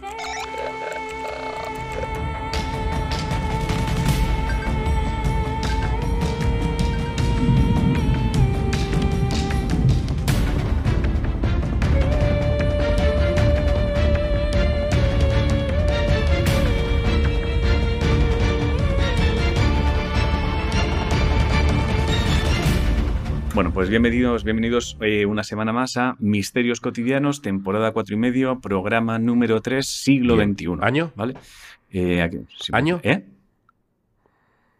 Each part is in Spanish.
Bueno, pues bienvenidos, bienvenidos eh, una semana más a Misterios Cotidianos, temporada 4 y medio, programa número 3, siglo Bien. XXI. ¿Año? ¿Vale? Eh, aquí- sí, ¿Año? ¿Eh?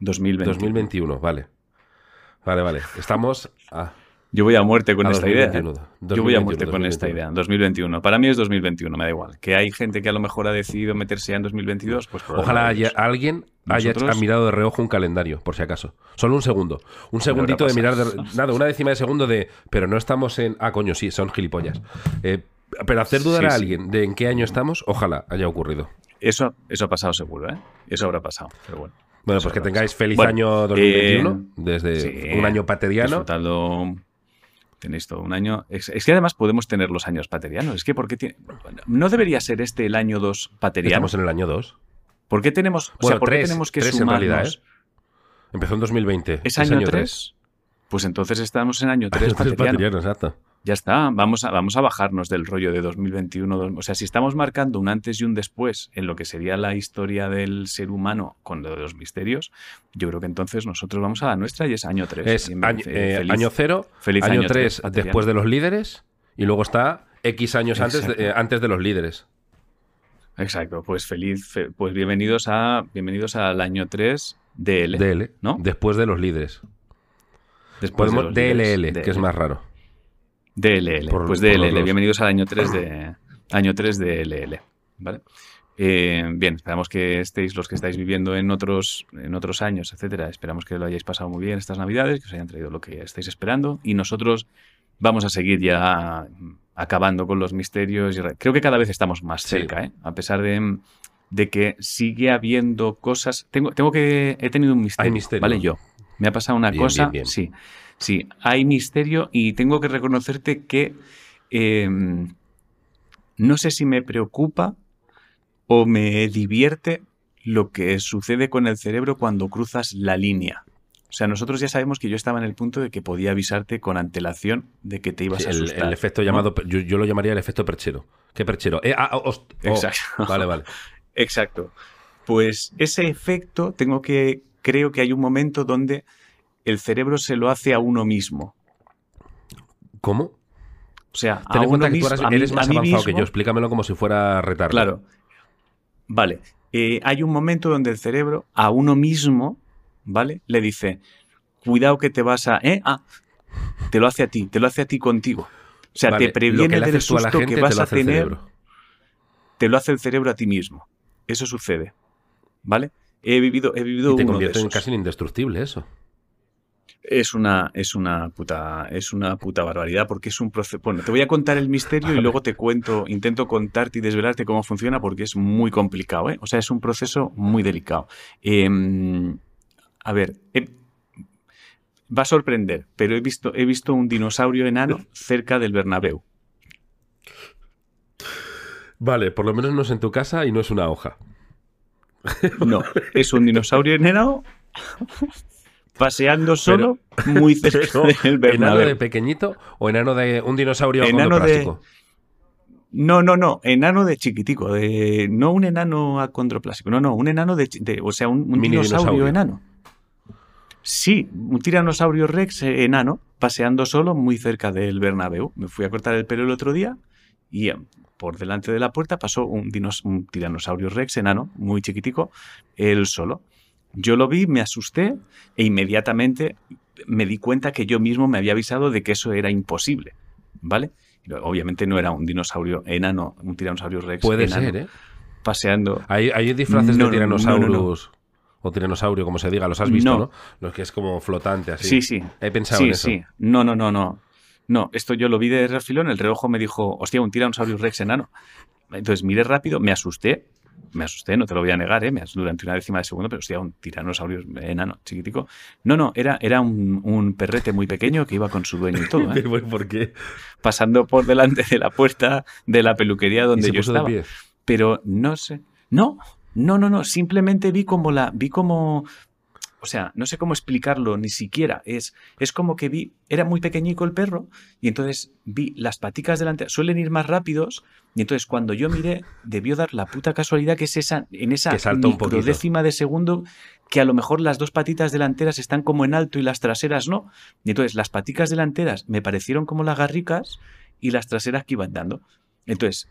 2020. 2021, vale. Vale, vale. Estamos a, Yo voy a muerte con a esta idea. 2021. ¿eh? Yo voy a muerte 2021, con esta 2021. idea. 2021. Para mí es 2021, me da igual. Que hay gente que a lo mejor ha decidido meterse ya en 2022, pues Ojalá de haya, ellos. alguien haya mirado de reojo un calendario, por si acaso. Solo un segundo. Un segundito de mirar de, nada, una décima de segundo de. Pero no estamos en. Ah, coño, sí, son gilipollas. Eh, pero hacer dudar Sí, a sí. alguien de en qué año estamos, ojalá haya ocurrido. Eso, eso ha pasado seguro, ¿eh? Eso habrá pasado, pero bueno. Bueno, pues que tengáis feliz Bueno, año 2021, eh, desde sí, un año pateriano. Disfrutadlo. Tenéis todo un año. Es, es que además podemos tener los años paterianos. Es que ¿por qué tiene- ¿No debería ser este el año 2 pateriano? Estamos en el año 2. ¿Por qué tenemos, o Bueno, sea, ¿por qué tres, tenemos que tres en sumarnos? realidad, ¿eh? Empezó en 2020. ¿Es año 3? Pues entonces estamos en año 3 Año tres pateriano. pateriano, exacto. Ya está, vamos a, vamos a bajarnos del rollo de 2021. dos- O sea, si estamos marcando un antes y un después en lo que sería la historia del ser humano con lo de los misterios, yo creo que entonces nosotros vamos a la nuestra y es año 3. Es año, eh, año 0, feliz año año 3 tres, pateriano. después de los líderes y luego está X años antes de, eh, antes de los líderes. Exacto, pues feliz, fe- pues bienvenidos a bienvenidos al año 3 DL, DL, ¿no? Después de los líderes. Después de DLL, líderes, que es más raro. DLL, Por- pues los DLL, dos. bienvenidos al año 3 de año 3 de LL, ¿vale? Eh, bien, esperamos que estéis los que estáis viviendo en otros en otros años, etcétera. Esperamos que lo hayáis pasado muy bien estas Navidades, que os hayan traído lo que estáis esperando y nosotros vamos a seguir ya acabando con los misterios. y Creo que cada vez estamos más Sí. cerca, ¿eh? A pesar de, de que sigue habiendo cosas. Tengo, tengo que he tenido un misterio, misterio. ¿vale? Yo me ha pasado una Bien, cosa, bien, bien. sí, sí, hay misterio y tengo que reconocerte que eh, no sé si me preocupa o me divierte lo que sucede con el cerebro cuando cruzas la línea. O sea, nosotros ya sabemos que yo estaba en el punto de que podía avisarte con antelación de que te ibas Sí, a asustar. el efecto ¿no? llamado, yo, yo lo llamaría el efecto perchero. ¿Qué perchero? Eh, ah, oh, Exacto. Vale, vale. Exacto. Pues ese efecto, tengo que, creo que hay un momento donde el cerebro se lo hace a uno mismo. ¿Cómo? O sea, Ten a en uno cuenta que tú mismo, eres, a mí- eres más avanzado que yo. Explícamelo como si fuera retardo. Claro. Vale. Eh, hay un momento donde el cerebro a uno mismo, ¿vale? Le dice, cuidado que te vas a... ¿eh? Ah, te lo hace a ti, te lo hace a ti contigo. O sea, Vale, te previene del a la susto gente que vas a tener, cerebro. te lo hace el cerebro a ti mismo. Eso sucede, ¿vale? He vivido, he vivido Y te uno de convierte en esos. casi indestructible eso. Es una, es una puta, es una puta barbaridad porque es un proceso. Bueno, te voy a contar el misterio y luego te cuento, intento contarte y desvelarte cómo funciona porque es muy complicado, ¿eh? O sea, es un proceso muy delicado. Em, a ver, he- va a sorprender, pero he visto, he visto un dinosaurio enano cerca del Bernabéu. Vale, por lo menos no es en tu casa y no es una hoja. No, es un dinosaurio enano paseando solo muy cerca del ¿Enano Bernabéu. de pequeñito o enano de un dinosaurio Enano de-? No, no, no, enano de chiquitico, de no un enano acondroplástico, no, no, un enano de, o sea, un, dinosaurio, dinosaurio. enano. Sí, un tiranosaurio rex enano paseando solo muy cerca del Bernabéu. Me fui a cortar el pelo el otro día y eh, por delante de la puerta pasó un, dinos- un tiranosaurio rex enano, muy chiquitico, él solo. Yo lo vi, me asusté e inmediatamente me di cuenta que yo mismo me había avisado de que eso era imposible, ¿vale? Obviamente no era un dinosaurio enano, un tiranosaurio rex Puede enano ser, ¿eh? paseando. Hay, hay disfraces No, de no, no, no, tiranosaurus o tiranosaurio, como se diga, los has visto, No. ¿no? Los que es como flotante así. Sí, sí. He pensado sí, en eso. sí. No, no, no, no. No, esto yo lo vi de refilón, el reojo me dijo, hostia, un tiranosaurio rex enano. Entonces miré rápido, me asusté, me asusté, no te lo voy a negar, ¿eh? me asusté durante una décima de segundo, pero hostia, un tiranosaurio enano, chiquitico. No, no, era, era un, un perrete muy pequeño que iba con su dueño y todo, ¿eh? ¿Por qué? pasando por delante de la puerta de la peluquería ¿Y donde yo estaba. pero no sé. No, no, no, no. Simplemente vi como la. Vi como. O sea, no sé cómo explicarlo ni siquiera. Es, es como que vi. Era muy pequeñico el perro. Y entonces vi las paticas delanteras. Suelen ir más rápidos. Y entonces cuando yo miré, debió dar la puta casualidad que es esa. En esa Que salta un poquito. décima de segundo. Que a lo mejor las dos patitas delanteras están como en alto y las traseras no. Y entonces las paticas delanteras me parecieron como las garricas y las traseras que iban dando. Entonces,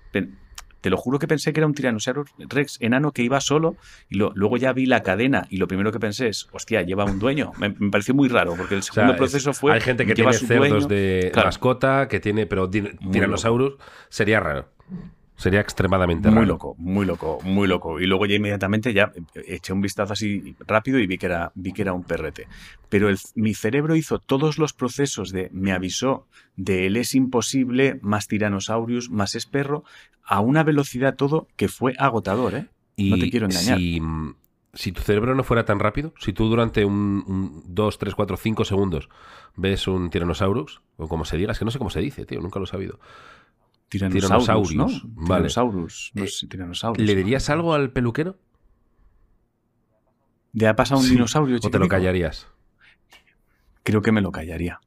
te lo juro que pensé que era un Tyrannosaurus Rex enano que iba solo y lo- luego ya vi la cadena y lo primero que pensé es, hostia, lleva un dueño. Me, me pareció muy raro porque el O sea, segundo es- proceso fue... Hay gente que tiene cerdos dueño. de Claro. mascota, que tiene, pero Tyrannosaurus sería raro. Sería extremadamente Muy raro. loco, muy loco, muy loco. Y luego ya inmediatamente ya eché un vistazo así rápido y vi que era, vi que era un perrete. Pero el- mi cerebro hizo todos los procesos de, me avisó de él es imposible, más Tyrannosaurus, más es perro, a una velocidad todo que fue agotador, ¿eh? Y No te quiero engañar. Si, si tu cerebro no fuera tan rápido, si tú durante un 2, 3, 4, 5 segundos ves un Tyrannosaurus, o como se diga, es que no sé cómo se dice, tío, nunca lo he sabido. Tyrannosaurus, ¿no? Vale. No Eh, sé. ¿Le dirías algo al peluquero? ¿Le ha pasado un Sí. dinosaurio ¿O te lo callarías? Creo que me lo callaría.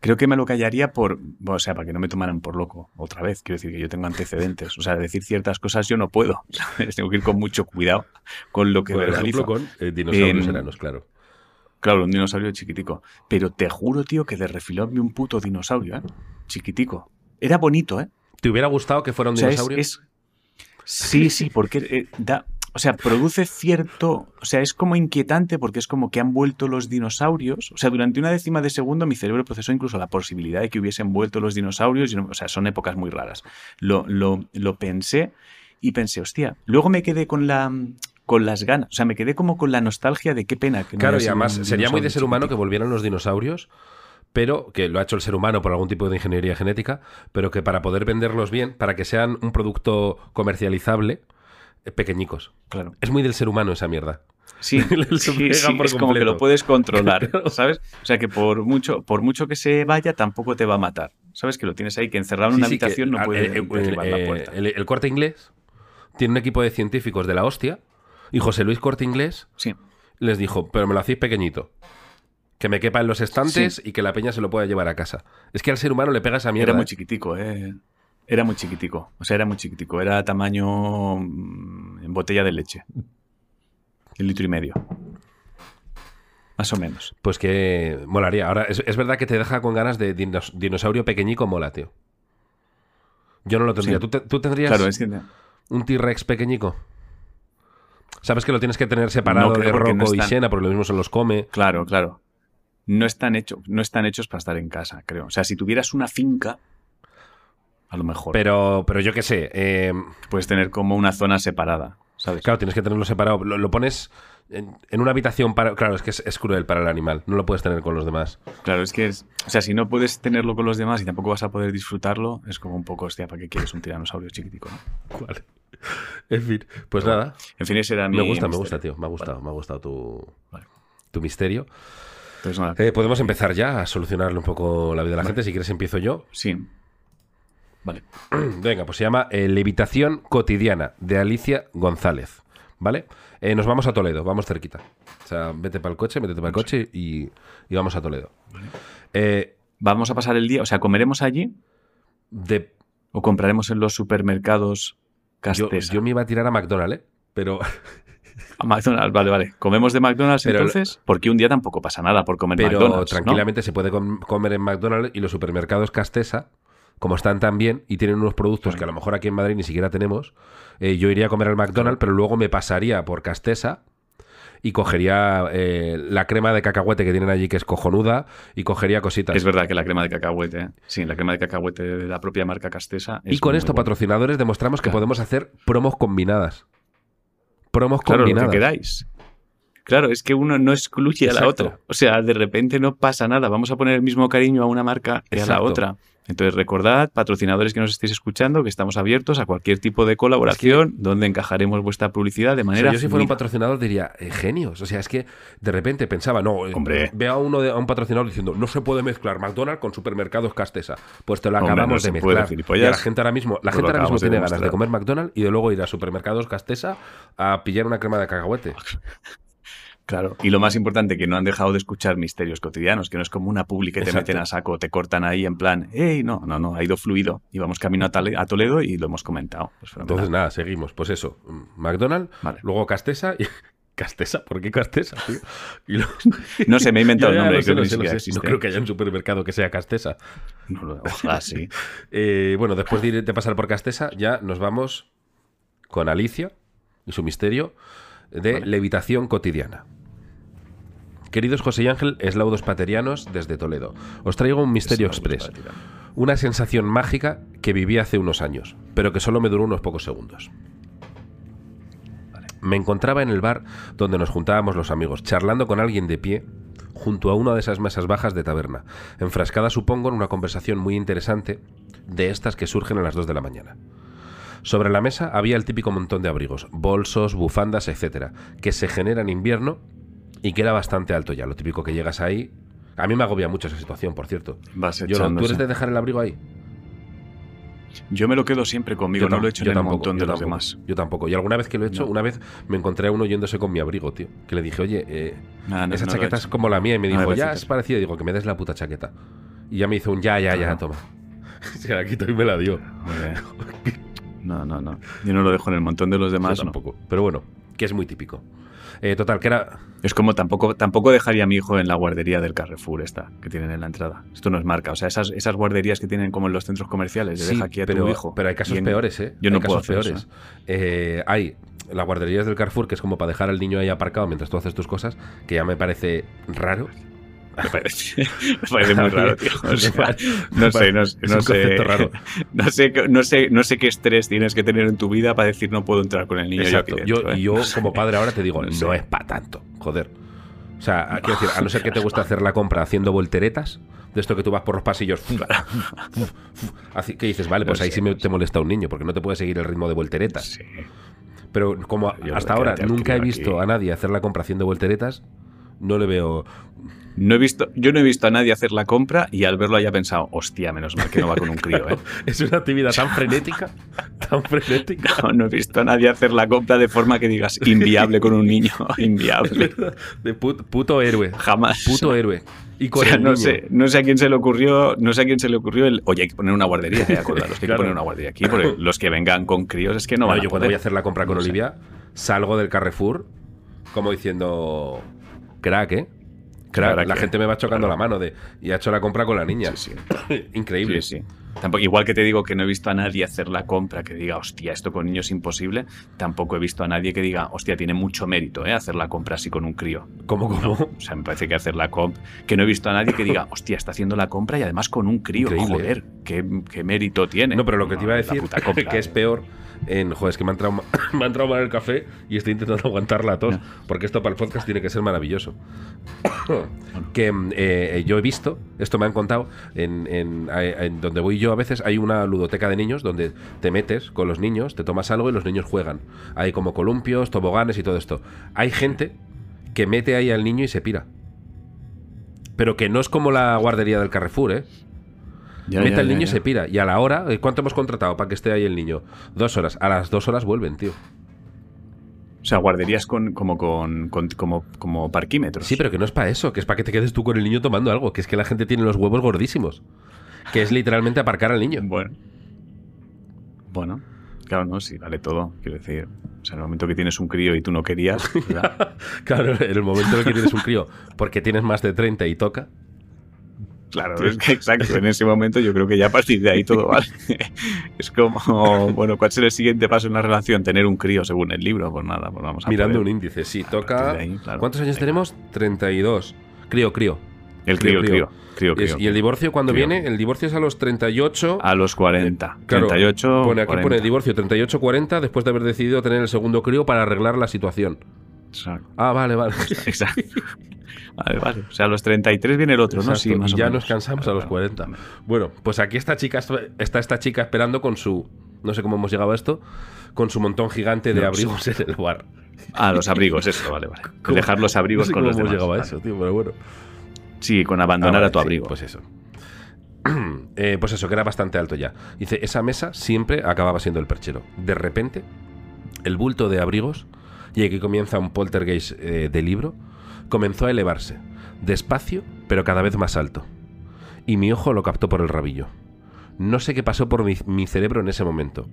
Creo que me lo callaría por, bueno, o sea, para que no me tomaran por loco otra vez. Quiero decir que yo tengo antecedentes. O sea, decir ciertas cosas yo no puedo. ¿sabes? Tengo que ir con mucho cuidado con lo que Por ejemplo, con eh, dinosaurios enanos, claro. Claro, un dinosaurio chiquitico. Pero te juro, tío, que de refilón vi un puto dinosaurio, ¿eh? Chiquitico. Era bonito, ¿eh? ¿Te hubiera gustado que fuera un O sea, es- dinosaurio? es- Sí, sí, porque eh, da. O sea, produce cierto. O sea, es como inquietante porque es como que han vuelto los dinosaurios. O sea, durante una décima de segundo mi cerebro procesó incluso la posibilidad de que hubiesen vuelto los dinosaurios. y no- o sea, son épocas muy raras. Lo, lo, lo pensé y pensé, hostia. Luego me quedé con la. Con las ganas. O sea, me quedé como con la nostalgia de qué pena que no Claro, y además sería muy de ser humano que volvieran los dinosaurios, pero que lo ha hecho el ser humano por algún tipo de ingeniería genética, pero que para poder venderlos bien, para que sean un producto comercializable, eh, pequeñicos. Claro. Es muy del ser humano esa mierda. Sí, sí, sí, es como que lo puedes controlar, ¿sabes? O sea que por mucho, por mucho que se vaya, tampoco te va a matar. ¿Sabes? Que lo tienes ahí, que encerrado en una Sí, sí, que, habitación no puede eh, eh, la eh, puerta. el, el corte inglés tiene un equipo de científicos de la hostia y José Luis Corte Inglés Sí, les dijo, pero me lo hacéis pequeñito. Que me quepa en los estantes y que la peña se lo pueda llevar a casa. Es que al ser humano le pega esa mierda. era muy ¿eh? chiquitico, ¿eh? Era muy chiquitico. O sea, era muy chiquitico. Era tamaño mm, en botella de leche. Un litro y medio. Más o menos. Pues que molaría. Ahora, es, es verdad que te deja con ganas de dinos- dinosaurio pequeñico mola, tío. Yo no lo tendría. Sí. ¿Tú, te- tú tendrías Claro, es que un T-Rex pequeñico? Sabes que lo tienes que tener separado No de porque no Rocco y Siena, porque lo mismo se los come. Claro, claro. No están, hechos, no están hechos para estar en casa, creo. O sea, si tuvieras una finca, a lo mejor Pero, pero yo qué sé. eh, puedes tener como una zona separada, ¿sabes? claro, tienes que tenerlo separado. Lo, lo pones en, en una habitación para. Claro, es que es, es cruel para el animal. No lo puedes tener con los demás. Claro, es que es. O sea, si no puedes tenerlo con los demás y tampoco vas a poder disfrutarlo, es como un poco, hostia, ¿para qué quieres un tiranosaurio chiquitico? no? Vale. En fin, pues Pero nada. En fin, ese era mi. Me gusta, me gusta, tío. Me ha gustado, me ha gustado tu, Vale. tu misterio. Pues nada, Eh, podemos empezar ya a solucionarle un poco la vida a la gente. Si quieres, empiezo yo. sí. Vale. Venga, pues se llama eh, Levitación Cotidiana de Alicia González. ¿Vale? Eh, nos vamos a Toledo, vamos cerquita. O sea, vete para el coche, métete para el coche y, y vamos a Toledo. Eh, Vamos a pasar el día, o sea, ¿comeremos allí de, o compraremos en los supermercados yo, Castesa? yo me iba a tirar a McDonald's, ¿eh? Pero, A McDonald's, vale, vale. ¿Comemos de McDonald's Pero- entonces? Porque un día tampoco pasa nada por comer pero McDonald's. ¿no? tranquilamente se puede com- comer en McDonald's y los supermercados Castesa, como están tan bien y tienen unos productos que a lo mejor aquí en Madrid ni siquiera tenemos, eh, yo iría a comer al McDonald's, pero luego me pasaría por Castesa y cogería eh, la crema de cacahuete que tienen allí, que es cojonuda, y cogería cositas. Es verdad que la crema de cacahuete, sí, la crema de cacahuete de la propia marca Castesa. y con esto, patrocinadores, demostramos que Claro. podemos hacer promos combinadas. Promos Claro, lo que queráis. Claro, es que uno no excluye a la otra. O sea, de repente no pasa nada. Vamos a poner el mismo cariño a una marca que a la otra. Entonces recordad, patrocinadores que nos estéis escuchando, que estamos abiertos a cualquier tipo de colaboración donde encajaremos vuestra publicidad de O sea, manera... yo si fuera un patrocinador diría, eh, genios. O sea, es que de repente pensaba, no, eh, Hombre. veo a uno de, a un patrocinador diciendo, no se puede mezclar McDonald's con supermercados Castesa. Pues te lo Hombre, acabamos no de puede, mezclar. Y la gente ahora mismo, la Pues gente ahora mismo tiene ganas de comer McDonald's y de luego ir a supermercados Castesa a pillar una crema de cacahuete. Claro. Y lo más importante, que no han dejado de escuchar misterios cotidianos, que no es como una publi que te Exacto. meten a saco, te cortan ahí en plan, hey, no, no, no, ha ido fluido. Íbamos camino a, Tale- a Toledo y lo hemos comentado. Pues. Entonces, nada, seguimos. Pues eso, McDonald's, Vale. luego Castesa y... ¿Castesa? ¿Por qué Castesa, tío? Y lo- No sé, me he inventado el nombre, sé, lo ni sé, existe. No creo que haya un supermercado que sea Castesa. No ojalá sí. Eh, bueno, después de, ir- de pasar por Castesa, ya nos vamos con Alicia y su misterio de Vale. levitación cotidiana. Queridos José y Ángel, eslaudos paterianos desde Toledo. Os traigo un misterio express. Una sensación mágica que viví hace unos años, pero que solo me duró unos pocos segundos. Me encontraba en el bar donde nos juntábamos los amigos, charlando con alguien de pie, junto a una de esas mesas bajas de taberna, enfrascada supongo en una conversación muy interesante de estas que surgen a las 2 de la mañana. Sobre la mesa había el típico montón de abrigos, bolsos, bufandas, etcétera, que se genera en invierno y que era bastante alto ya. Lo típico que llegas ahí. A mí me agobia mucho esa situación, por cierto. Vas Yo ¿Tú eres de dejar el abrigo ahí? Yo me lo quedo siempre conmigo, no lo he hecho yo en el tampoco, montón yo de los tampoco, demás. Yo tampoco. Y alguna vez que lo he hecho, No. una vez me encontré a uno yéndose con mi abrigo, tío. Que le dije, oye, eh, Ah, no, esa no lo he chaqueta es como la mía. Y me me dijo, ya, es parecida. Digo, que me des la puta chaqueta. Y ya me hizo un ya, ya, ya, Ajá. toma. Se la quitó y me la dio. No, no, no. Yo no lo dejo en el montón de los demás. Yo no. tampoco. Pero bueno, que es muy típico. Eh, total, que era. Es como tampoco, tampoco dejaría a mi hijo en la guardería del Carrefour esta que tienen en la entrada. Esto no es marca. O sea, esas, esas guarderías que tienen como en los centros comerciales, Sí, deja aquí a pero, tu hijo. pero hay casos en- peores, ¿eh? Yo no hay puedo casos hacer peores. Eh, hay las guarderías del Carrefour, que es como para dejar al niño ahí aparcado mientras tú haces tus cosas, que ya me parece raro. Me parece, me parece muy raro, tío. O sea, Me no sé, no, sé. raro. No sé, qué- no, sé, no sé qué estrés tienes que tener en tu vida para decir no puedo entrar con el niño. Exacto. Yo, ¿eh? yo, como padre, ahora te digo, No sé. es para tanto. Joder. O sea, quiero decir, a no ser que te guste hacer la compra haciendo volteretas, de esto que tú vas por los pasillos. que dices, vale, pues ahí sí me- te molesta un niño, porque no te puede seguir el ritmo de volteretas. Sí. Pero como hasta ahora nunca he visto aquí. a nadie hacer la compra haciendo volteretas, no le veo. No he visto, yo no he visto a nadie hacer la compra y al verlo haya pensado, hostia, menos mal que no va con un crío, ¿eh? Es una actividad tan frenética, tan frenética. No, no he visto a nadie hacer la compra de forma que digas inviable con un niño, inviable. De put- puto héroe. Jamás. Puto héroe. Y O sea, el no niño. sé, no sé a quién se le ocurrió, no sé a quién se le ocurrió el, oye, hay que poner una guardería, eh, acordaros que hay Claro. que poner una guardería aquí, porque los que vengan con críos es que no No, van a yo cuando poder. voy a hacer la compra con No sé. Olivia, salgo del Carrefour como diciendo, crack, ¿eh? Crack, la gente me va chocando Claro. la mano de, y ha hecho la compra con la niña. Sí, Increíble. Sí, sí. Tampoco, igual que te digo que no he visto a nadie hacer la compra que diga, hostia, esto con niños es imposible, tampoco he visto a nadie que diga, hostia, tiene mucho mérito ¿eh? hacer la compra así con un crío. ¿Cómo, cómo? O sea, me parece que hacer la compra. Que no he visto a nadie que diga, hostia, está haciendo la compra y además con un crío. Increíble, Joder, qué, qué mérito tiene. No, pero lo que te iba a decir, que es peor en. Joder, es que me ha entrado, me mal el café y estoy intentando aguantar la tos, No. porque esto para el podcast tiene que ser maravilloso. que mm, eh, yo he visto, esto me han contado, en, en- en donde voy yo a veces hay una ludoteca de niños donde te metes con los niños, te tomas algo y los niños juegan. Hay como columpios, toboganes y todo esto. Hay gente que mete ahí al niño y se pira. Pero que no es como la guardería del Carrefour, ¿eh? Ya, Mete al niño y se pira. Y a la hora, ¿eh? ¿cuánto hemos contratado para que esté ahí el niño? Dos horas. A las dos horas vuelven, tío. O sea, guarderías con, como, con, con- como, como parquímetros. Sí, pero que no es para eso, que es para que te quedes tú con el niño tomando algo, que es que la gente tiene los huevos gordísimos. Que es literalmente aparcar al niño. Bueno. Bueno. Claro, no, sí, vale todo. Quiero decir, o sea, en el momento que tienes un crío y tú no querías. Claro, en el momento en el que tienes un crío, porque tienes más de 30 y toca. Claro, es que exacto. En ese momento yo creo que ya a partir de ahí todo vale. Es como, bueno, ¿cuál será el siguiente paso en una relación? Tener un crío, según el libro. Pues nada, pues vamos a Mirando un índice, sí, toca. de ahí, claro. ¿Cuántos años tenemos? 32. Crío, crío. El crío, el Crío, crío. crío, y el divorcio, cuando viene? El divorcio es a los 38. A los 40. Claro, 38. Pone aquí 40. pone divorcio 38-40 después de haber decidido tener el segundo crío para arreglar la situación. Exacto. Ah, vale, vale. Exacto. Vale, vale. O sea, a los 33 viene el otro, ¿no? Exacto, más y o ya menos. nos cansamos a los Claro. 40. Bueno, pues aquí esta chica está esta chica esperando con su no sé cómo hemos llegado a esto, con su montón gigante de No, abrigos en el bar. Ah, los abrigos, eso, vale, vale. ¿Cómo? Dejar los abrigos no sé con cómo los hemos demás. llegado a eso, tío, pero bueno. Sí, con abandonar Ah, vale, a tu sí, abrigo. Pues eso. Eh, pues eso, que era bastante alto ya. Dice, esa mesa siempre acababa siendo el perchero. De repente, el bulto de abrigos, y aquí comienza un poltergeist eh, de libro, comenzó a elevarse, despacio, pero cada vez más alto. Y mi ojo lo captó por el rabillo. No sé qué pasó por mi, mi cerebro en ese momento.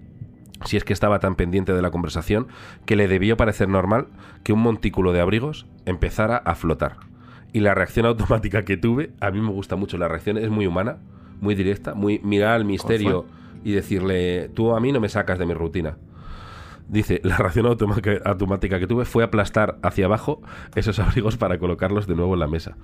Si es que estaba tan pendiente de la conversación que le debió parecer normal que un montículo de abrigos empezara a flotar. Y la reacción automática que tuve, a mí me gusta mucho la reacción, es muy humana, muy directa, muy mirar al misterio y decirle, tú a mí no me sacas de mi rutina. Dice, la reacción automática, que tuve fue aplastar hacia abajo esos abrigos para colocarlos de nuevo en la mesa.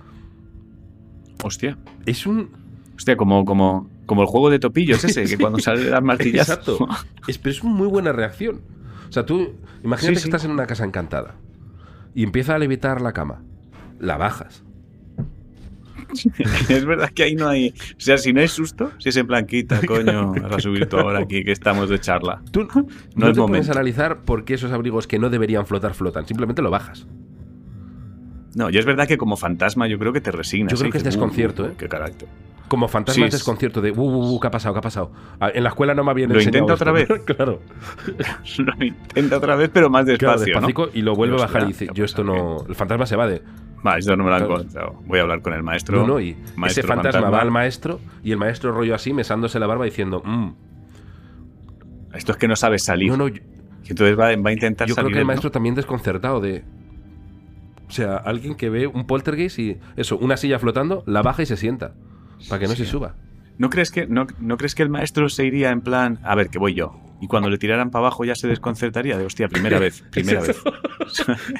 Hostia. Es un... Hostia, como, como, como el juego de topillos ese, que cuando sale las martillazos. Exacto. Es, pero es una muy buena reacción. O sea, tú imagínate Sí, que sí. estás en una casa encantada y empieza a levitar la cama. La bajas. es verdad que ahí no hay. O sea, si no hay susto, si es en plan, quita, coño, vas a subir tú ahora aquí que estamos de charla. Tú No no, es te puedes analizar por qué esos abrigos que no deberían flotar flotan. Simplemente lo bajas. No, y es verdad que como fantasma yo creo que te resignas. Yo creo ¿eh? que es "Uh, desconcierto, ¿eh? Qué carácter. Como fantasma Sí, es es- desconcierto de, uh, uh, uh, ¿qué ha pasado? ¿Qué ha pasado? Ah, En la escuela no me habían ¿Lo enseñado intenta otra esto. vez? claro. Lo intenta otra vez, pero más Claro, despacio. y lo vuelve a bajar y dice, yo esto no... El fantasma se va de... Vale, esto no me lo han contado. Voy a hablar con el maestro. No, no, y ese Maestro fantasma, va al maestro y el maestro rollo así, mesándose la barba diciendo, "Mm, Esto es que no sabes salir. no, no, yo, Y entonces va, va a intentar yo creo salir. que el él, ¿no? maestro también desconcertado de... O sea, alguien que ve un poltergeist y eso, una silla flotando, la baja y se sienta. Para que no se suba. ¿No crees que, no, ¿No crees que el maestro se iría en plan, a ver, que voy yo? Y cuando le tiraran para abajo ya se desconcertaría de, hostia, primera vez, primera Es vez.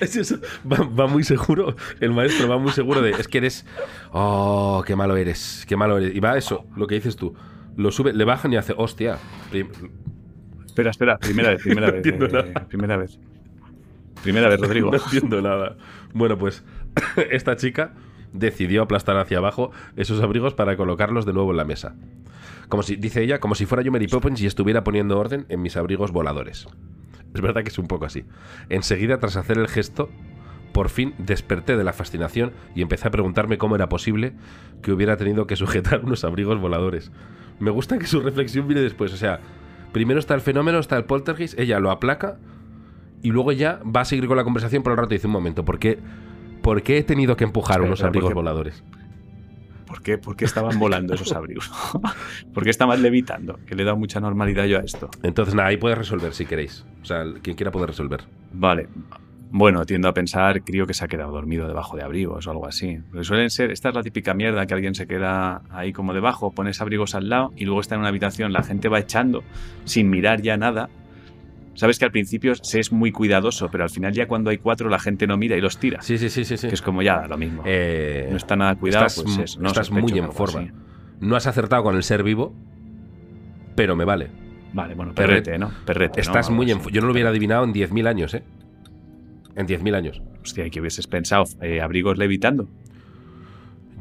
Es eso. Va, va muy seguro, el maestro va muy seguro de, es que eres, oh, qué malo eres, qué malo eres. Y va eso, lo que dices tú. Lo sube, le bajan y hace, hostia. Prim- Espera, espera, primera vez, primera No vez. eh, nada. primera vez. Primera vez, Rodrigo. No entiendo nada. Bueno, pues esta chica decidió aplastar hacia abajo esos abrigos para colocarlos de nuevo en la mesa. Como si, dice ella, como si fuera yo Mary Poppins y estuviera poniendo orden en mis abrigos voladores. Es verdad que es un poco así. Enseguida, tras hacer el gesto, por fin desperté de la fascinación y empecé a preguntarme cómo era posible que hubiera tenido que sujetar unos abrigos voladores. Me gusta que su reflexión viene después. O sea, primero está el fenómeno, está el poltergeist, ella lo aplaca y luego ya va a seguir con la conversación por el rato y dice un momento, ¿por qué, por qué he tenido que empujar unos abrigos voladores? ¿Por qué, ¿Por qué estaban volando esos abrigos? ¿Por qué estaban levitando? Que le he dado mucha normalidad yo a esto. Entonces, nada, ahí puedes resolver si queréis. O sea, quien quiera puede resolver. Vale. Bueno, tiendo a pensar, creo que se ha quedado dormido debajo de abrigos o algo así. Porque suelen ser, esta es la típica mierda que alguien se queda ahí como debajo, pones abrigos al lado y luego está en una habitación, la gente va echando sin mirar ya nada. Sabes que al principio se es muy cuidadoso, pero al final ya cuando hay cuatro la gente no mira y los tira. Sí, sí, sí, sí. sí. Que es como ya lo mismo. Eh, no está nada cuidado, estás, pues no estás muy que en forma. así. No has acertado con el ser vivo, pero me vale. Vale, bueno, perrete, ¿no? Perrete. Estás muy en Yo no lo hubiera adivinado en 10.000 años, ¿eh? En 10.000 años. Hostia, ¿y qué hubieses pensado? Eh, ¿Abrigos levitando?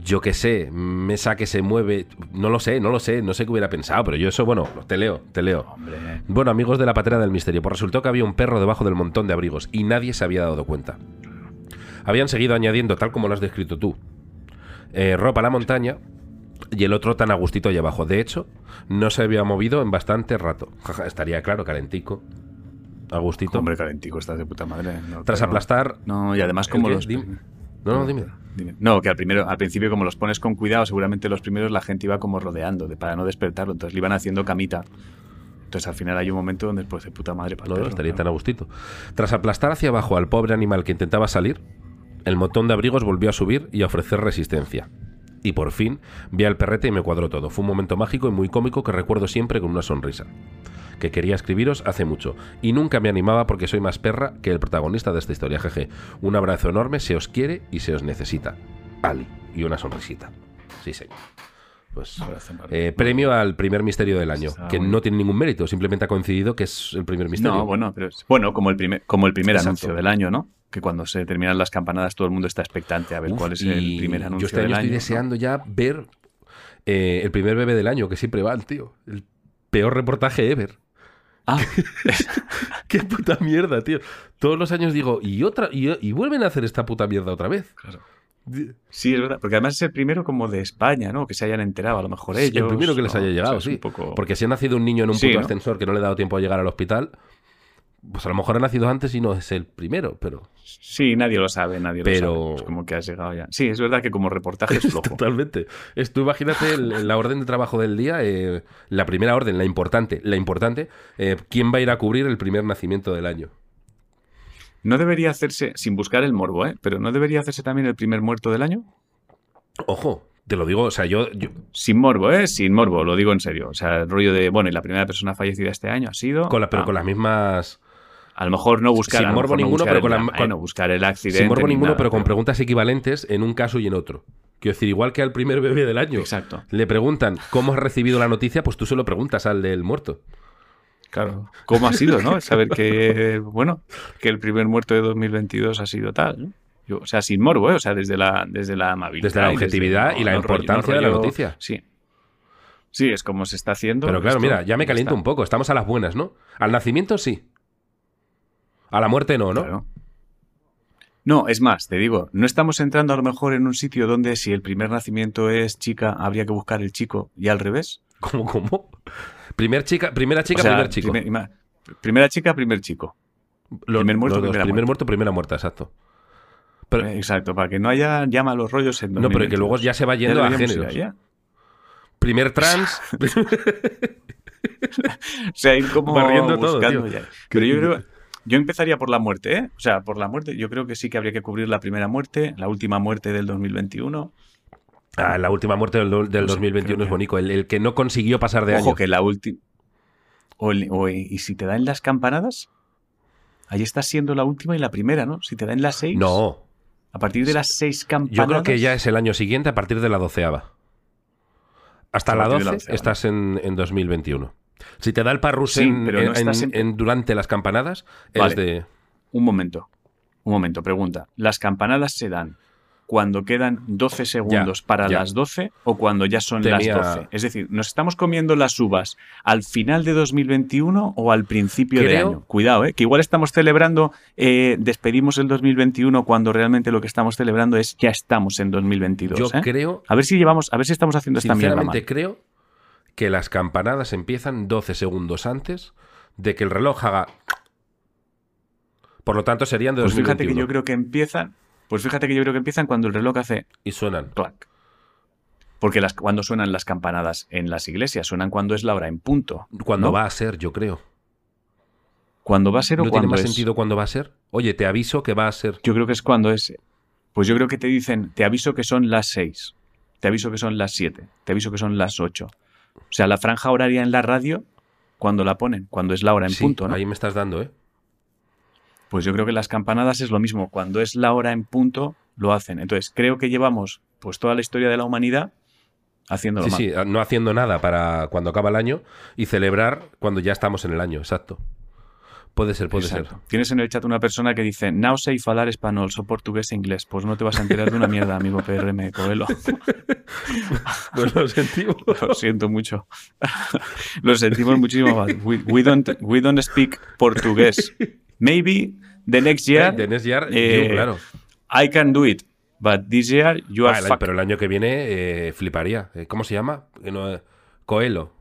Yo qué sé, mesa que se mueve. No lo sé, no lo sé, no sé qué hubiera pensado, pero yo eso, bueno, te leo, te leo. Hombre, Bueno, amigos de la patera del misterio, pues resultó que había un perro debajo del montón de abrigos y nadie se había dado cuenta. Habían seguido añadiendo, tal como lo has descrito tú, eh, ropa a la montaña y el otro tan a gustito allá abajo. De hecho, no se había movido en bastante rato. Estaría claro, calentico. A gustito. hombre, calentico, estás de puta madre. No, Tras aplastar. No, y además ¿El como los... No, no, dime. Dime. No, que al, primero, al principio como los pones con cuidado, seguramente los primeros la gente iba como rodeando de, para no despertarlo, entonces le iban haciendo camita. Entonces al final hay un momento donde después de puta madre para No, perro, estaría tan a gustito. Tras aplastar hacia abajo al pobre animal que intentaba salir, el montón de abrigos volvió a subir y a ofrecer resistencia. Y por fin vi al perrete y me cuadró todo. Fue un momento mágico y muy cómico que recuerdo siempre con una sonrisa. Que quería escribiros hace mucho. Y nunca me animaba porque soy más perra que el protagonista de esta historia. Jeje. Un abrazo enorme, se os quiere y se os necesita. Ali. Y una sonrisita. Sí, señor. Pues Barbero. eh, premio al primer misterio del año, que no tiene ningún mérito, simplemente ha coincidido que es el primer misterio. No, bueno, pero es- bueno, como el primer, como el primer Exacto. anuncio del año, ¿no? Que cuando se terminan las campanadas todo el mundo está expectante a ver Uf, cuál es el primer anuncio Yo este año del estoy año. ¿no? deseando ya ver eh, el primer bebé del año, que siempre va el tío. El peor reportaje ever. Ah, Qué puta mierda, tío. Todos los años digo, y otra, y, y vuelven a hacer esta puta mierda otra vez. claro. Sí, es verdad, porque además es el primero como de España, ¿no? Que se hayan enterado, a lo mejor Sí, ellos. el primero que les ¿no? haya O sea, llegado, sí. poco- Porque si ha nacido un niño en un Sí, puto ¿no? ascensor que no le ha dado tiempo a llegar al hospital, pues a lo mejor ha nacido antes y no es el primero, pero Sí, nadie lo sabe, nadie Pero- lo sabe. Es como que has llegado ya. Sí, es verdad que como reportaje es flojo. totalmente. Es, tú imagínate el- la orden de trabajo del día, eh, la primera orden, la importante, la importante, eh, ¿quién va a ir a cubrir el primer nacimiento del año? No debería hacerse, sin buscar el morbo, ¿eh? Pero no debería hacerse también el primer muerto del año. Ojo, te lo digo, o sea, yo, yo- Sin morbo, ¿eh? Sin morbo, lo digo en serio. O sea, el rollo de, bueno, y la primera persona fallecida este año ha sido. con la, pero Ah, con las mismas... A lo mejor no buscar. Sin morbo no ninguno, buscar pero el con la- con- ¿eh? no buscar el accidente. Sin morbo ni ninguno, nada, pero con preguntas equivalentes en un caso y en otro. Quiero decir, igual que al primer bebé del año. Exacto. Le preguntan cómo has recibido la noticia, pues tú se lo preguntas al del muerto. Claro. ¿Cómo ha sido, no? Saber que, bueno, que el primer muerto de 2022 ha sido tal, ¿no? Yo, o sea, sin morbo, ¿eh? O sea, desde la, desde la amabilidad. Desde la y objetividad y la rollo- importancia de la noticia. Sí. Sí, es como se está haciendo. Pero claro, esto, mira, ya me caliento está. un poco. Estamos a las buenas, ¿no? Al nacimiento sí. A la muerte no, ¿no? Claro. No, es más, te digo, no estamos entrando a lo mejor en un sitio donde si el primer nacimiento es chica, habría que buscar el chico y al revés. ¿Cómo, cómo? Primer chica, primera chica, O sea, primer chico. primer- primera chica, primer chico. Los- primer muerto, los primera primer muerte. muerto, primera muerta, exacto. Pero, Eh, Exacto, para que no haya llama los rollos en no, pero que luego 2022. ya se va yendo a géneros. allá. Primer trans. O sea, ir como Barriendo todo, buscando ya. Pero yo creo, yo empezaría por la muerte, ¿eh? O sea, por la muerte, yo creo que sí que habría que cubrir la primera muerte, la última muerte del 2021. Ah, la última muerte del, del No sé, 2021 creo es bonito. El, el que no consiguió pasar de Ojo año. que la última. Y si te dan las campanadas, ahí estás siendo la última y la primera, ¿no? Si te dan las seis. No. A partir de las seis campanadas. Yo creo que ya es el año siguiente a partir de la doceava. Hasta la partir de 12 la estás en, en 2021. Si te da el parrus Sí, no en- durante las campanadas, Vale. es de... Un momento. Un momento, pregunta. ¿Las campanadas se dan cuando quedan 12 segundos para ya. las 12 o cuando ya son las 12? Es decir, ¿nos estamos comiendo las uvas al final de 2021 o al principio de Creo- año? Cuidado, ¿eh? que igual estamos celebrando, eh, despedimos el 2021 cuando realmente lo que estamos celebrando es ya estamos en 2022. Yo ¿eh? creo, A ver si llevamos, a ver si estamos haciendo esta mierda sinceramente creo que las campanadas empiezan 12 segundos antes de que el reloj haga... Por lo tanto, serían de Pues fíjate 2021. que yo creo que empiezan, pues fíjate que yo creo que empiezan cuando el reloj hace Y suenan. clac. Porque las, cuando suenan las campanadas en las iglesias, suenan cuando es la hora en punto. Cuando ¿no? va a ser, yo creo. ¿Cuándo va a ser o ¿No tiene cuándo más es? sentido cuándo va a ser? Oye, te aviso que va a ser... Yo creo que es cuando es. Pues yo creo que te dicen, te aviso que son las 6, te aviso que son las 7, te aviso que son las 8. O sea, la franja horaria en la radio, cuando la ponen, cuando es la hora en Sí, punto, ¿no? ahí me estás dando, ¿eh? Pues yo creo que las campanadas es lo mismo. Cuando es la hora en punto, lo hacen. Entonces, creo que llevamos pues toda la historia de la humanidad haciéndolo Sí, mal. sí, no haciendo nada para cuando acaba el año y celebrar cuando ya estamos en el año, exacto. Puede ser, puede Exacto. Tienes en el chat una persona que dice, no sé falar español, so portugués e inglés. Pues no te vas a enterar de una mierda, amigo PRM Coelho. ser. Pues lo sentimos. Lo siento mucho. Lo sentimos muchísimo más. We, we don't, we don't speak portugués. Maybe the next year De Next Year, eh, claro. I can do it. But this year you Ah, are el- fucked. pero el año que viene eh, fliparía. Eh, ¿Cómo se llama? Eh, Coelho.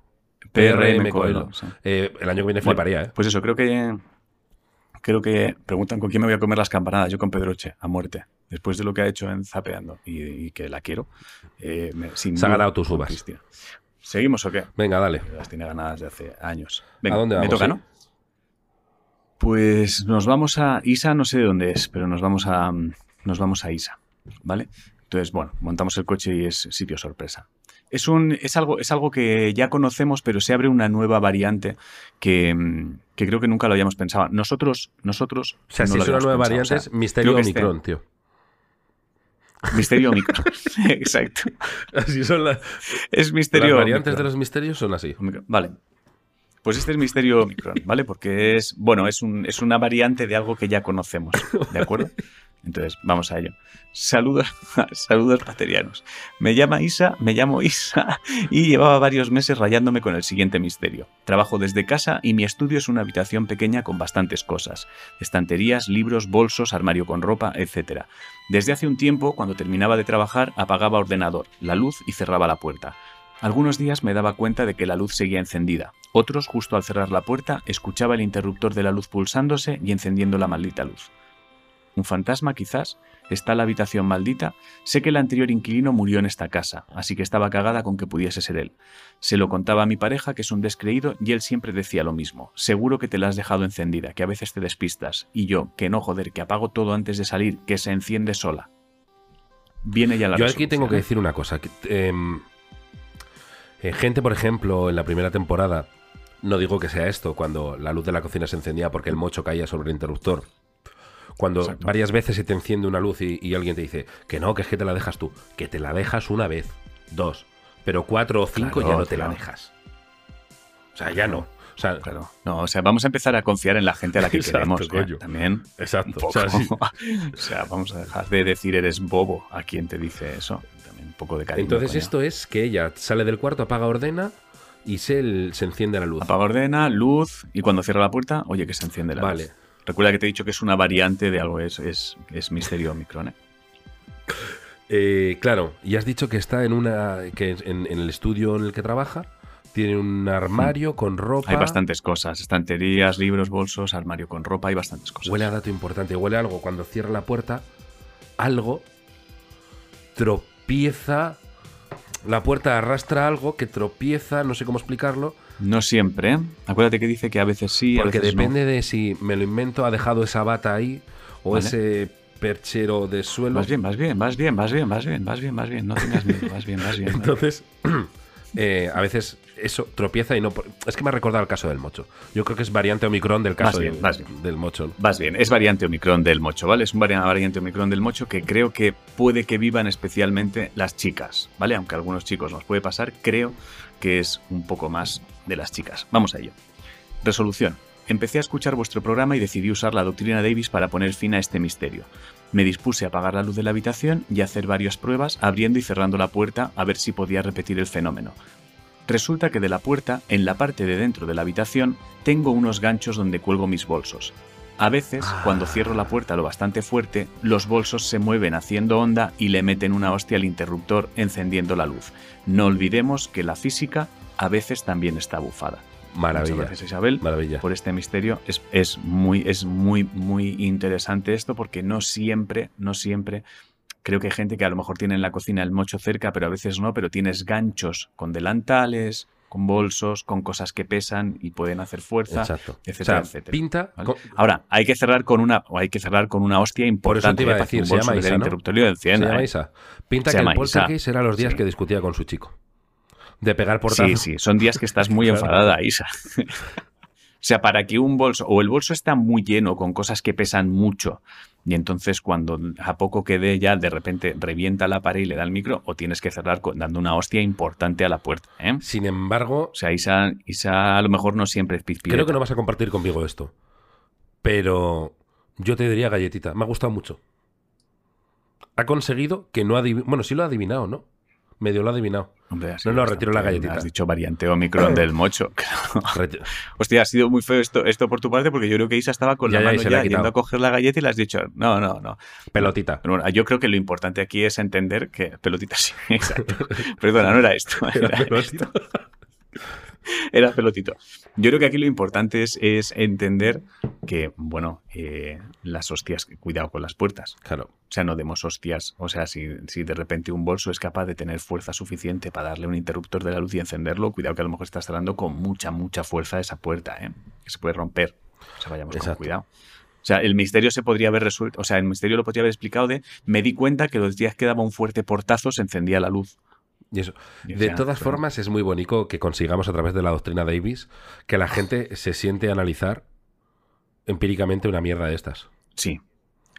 PRM Coelho. sí. Eh, el año que viene Bueno, fliparía, ¿eh? Pues eso, creo que creo que preguntan con quién me voy a comer las campanadas. Yo con Pedroche, a muerte. Después de lo que ha hecho en Zapeando y, y que la quiero. eh, me- sin Se ha ganado tus uvas. Cristina. ¿Seguimos o qué? Venga, dale. Las tiene ganadas de hace años. Venga, ¿A dónde me vamos, toca, eh? ¿no? Pues nos vamos a Isa, no sé de dónde es, pero nos vamos a mm, nos vamos a Isa, ¿vale? Entonces, bueno, montamos el coche y es sitio sorpresa. Es un es algo es algo que ya conocemos, pero se abre una nueva variante que, mm, que creo que nunca lo habíamos pensado. Nosotros nosotros O sea, no si es una nueva pensado. variante, O sea, es Misterio que este- Omicron, tío. Misterio Omicron. Exacto. Así son las, Es misterio las variantes Omicron. de los misterios son así. Omicron. Vale. Pues este es misterio Omicron, ¿vale? Porque es, bueno, es, un- es una variante de algo que ya conocemos, ¿de acuerdo? Entonces, vamos a ello. Saludos, saludos paterianos. Me llama Isa, me llamo Isa y llevaba varios meses rayándome con el siguiente misterio. Trabajo desde casa y mi estudio es una habitación pequeña con bastantes cosas. Estanterías, libros, bolsos, armario con ropa, etc. Desde hace un tiempo, cuando terminaba de trabajar, apagaba ordenador, la luz y cerraba la puerta. Algunos días me daba cuenta de que la luz seguía encendida. Otros, justo al cerrar la puerta, escuchaba el interruptor de la luz pulsándose y encendiendo la maldita luz. Un fantasma, quizás. Está la habitación maldita. Sé que el anterior inquilino murió en esta casa, así que estaba cagada con que pudiese ser él. Se lo contaba a mi pareja, que es un descreído, y él siempre decía lo mismo. Seguro que te la has dejado encendida, que a veces te despistas. Y yo, que no, joder, que apago todo antes de salir, que se enciende sola. Viene ya la Yo aquí tengo que ¿eh? decir una cosa. que, em, eh, gente, por ejemplo, en la primera temporada, no digo que sea esto, cuando la luz de la cocina se encendía porque el mocho caía sobre el interruptor. Cuando Exacto. varias veces se te enciende una luz y, y alguien te dice que no, que es que te la dejas tú. Que te la dejas una vez, dos, pero cuatro o cinco Claro, ya no te la dejas. O sea, ya no. O sea, Claro. No, o sea, vamos a empezar a confiar en la gente a la que Exacto, queremos. ¿eh? coño. También. exacto. Un O sea, poco. sí. O sea, vamos a dejar de decir eres bobo a quien te dice eso. Un poco de cariño. Entonces coño. esto es que ella sale del cuarto, apaga, ordena y se, se enciende la luz. Apaga ordena, luz, y cuando cierra la puerta, oye, que se enciende la Vale. luz. Recuerda que te he dicho que es una variante de algo, es, es, es misterio Omicron. ¿eh? Eh, claro, y has dicho que está en una que en, en el estudio en el que trabaja tiene un armario con ropa. Hay bastantes cosas, estanterías, libros, bolsos, armario con ropa, hay bastantes cosas. Huele a dato importante, huele a algo cuando cierra la puerta, algo tropieza, la puerta arrastra algo que tropieza, no sé cómo explicarlo, No siempre, ¿eh? Acuérdate que dice que a veces sí, a porque no. depende de si me lo invento, ha dejado esa bata ahí o Vale. ese perchero de suelo. Vas bien, vas bien, vas bien, vas bien, vas bien, vas bien, vas bien. No tengas miedo, vas bien, vas bien. Entonces, eh, a veces eso tropieza y no. Es que me ha recordado el caso del mocho. Yo creo que es variante Omicron del caso bien, del, mocho. ¿no? Vas bien, es variante Omicron del mocho, ¿vale? Es un vari- variante Omicron del mocho que creo que puede que vivan especialmente las chicas, ¿vale? Aunque a algunos chicos nos puede pasar, creo que es un poco más de las chicas. Vamos a ello. Resolución. Empecé a escuchar vuestro programa y decidí usar la doctrina Davis para poner fin a este misterio. Me dispuse a apagar la luz de la habitación y a hacer varias pruebas abriendo y cerrando la puerta a ver si podía repetir el fenómeno. Resulta que de la puerta, en la parte de dentro de la habitación, tengo unos ganchos donde cuelgo mis bolsos. A veces, cuando cierro la puerta lo bastante fuerte, los bolsos se mueven haciendo onda y le meten una hostia al interruptor encendiendo la luz. No olvidemos que la física a veces también está bufada. Maravilla. Muchas gracias Isabel Maravilla. por este misterio. Es, es muy, es muy, muy interesante esto porque no siempre, no siempre. Creo que hay gente que a lo mejor tiene en la cocina el mocho cerca, pero a veces no, pero tienes ganchos con delantales, con bolsos, con cosas que pesan y pueden hacer fuerza, Exacto. etcétera, o sea, etcétera. pinta. ¿vale? con- Ahora, hay que cerrar con una, o hay que cerrar con una hostia Por eso importante te iba a decir, se llama Isa, llama ¿eh? Isa. Pinta Se que el poltergeist era los días Sí. que discutía con su chico. De pegar portazos. Sí, sí, son días que estás muy enfadada, Isa. o sea, para que un bolso, o el bolso está muy lleno con cosas que pesan mucho, y entonces cuando a poco quede ya de repente revienta la pared y le da el micro, o tienes que cerrar con- dando una hostia importante a la puerta. ¿eh? Sin embargo, O sea, Isa, Isa a lo mejor no siempre es pizpireta. creo que no vas a compartir conmigo esto. Pero yo te diría galletita. Me ha gustado mucho. Ha conseguido que no adivinado. Bueno, sí lo ha adivinado, ¿no? Medio lo ha adivinado. Hombre, No, no, retiro la galletita. Has dicho variante Omicron del mocho. Hostia, ha sido muy feo esto, esto por tu parte porque yo creo que Isa estaba con Ya, la ya, mano ya ha yendo quitado. a coger la galleta y le has dicho, no, no, no. Pelotita. Bueno, yo creo que lo importante aquí es entender que pelotita sí, exacto. Perdona, no era esto. Era, Pelotita. era pelotito. Yo creo que aquí lo importante es, es entender que, bueno, eh, las hostias, cuidado con las puertas. Claro. O sea, no demos hostias. O sea, si, si de repente un bolso es capaz de tener fuerza suficiente para darle un interruptor de la luz y encenderlo, cuidado que a lo mejor estás cerrando con mucha, mucha fuerza esa puerta, ¿eh? Que se puede romper. O sea, vayamos con Exacto. cuidado. O sea, el misterio se podría haber resuelto, o sea, el misterio lo podría haber explicado de me di cuenta que los días que daba un fuerte portazo se encendía la luz. Y eso. Y, De sea, todas formas, es muy bonito que consigamos a través de la doctrina Davis que la gente se siente a analizar empíricamente una mierda de estas. Sí.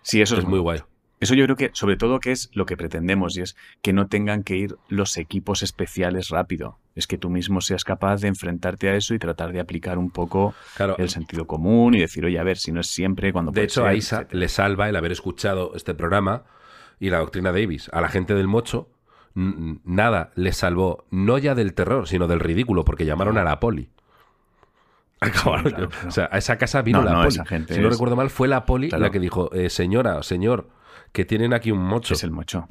Sí, eso es, es muy guay. Eso yo creo que, sobre todo, que es lo que pretendemos y es que no tengan que ir los equipos especiales rápido. Es que tú mismo seas capaz de enfrentarte a eso y tratar de aplicar un poco Claro. el sentido común y decir, oye, a ver, si no es siempre cuando De hecho, ser, a Isa etcétera. le salva el haber escuchado este programa y la doctrina Davis. A la gente del mocho, nada les salvó, no ya del terror, sino del ridículo, porque llamaron a la poli. Acabaron- claro, claro. O sea, a esa casa vino No, la no, poli. gente si no es- recuerdo mal, fue la poli Claro. la que dijo, eh, señora, señor, que tienen aquí un mocho. Es el mocho.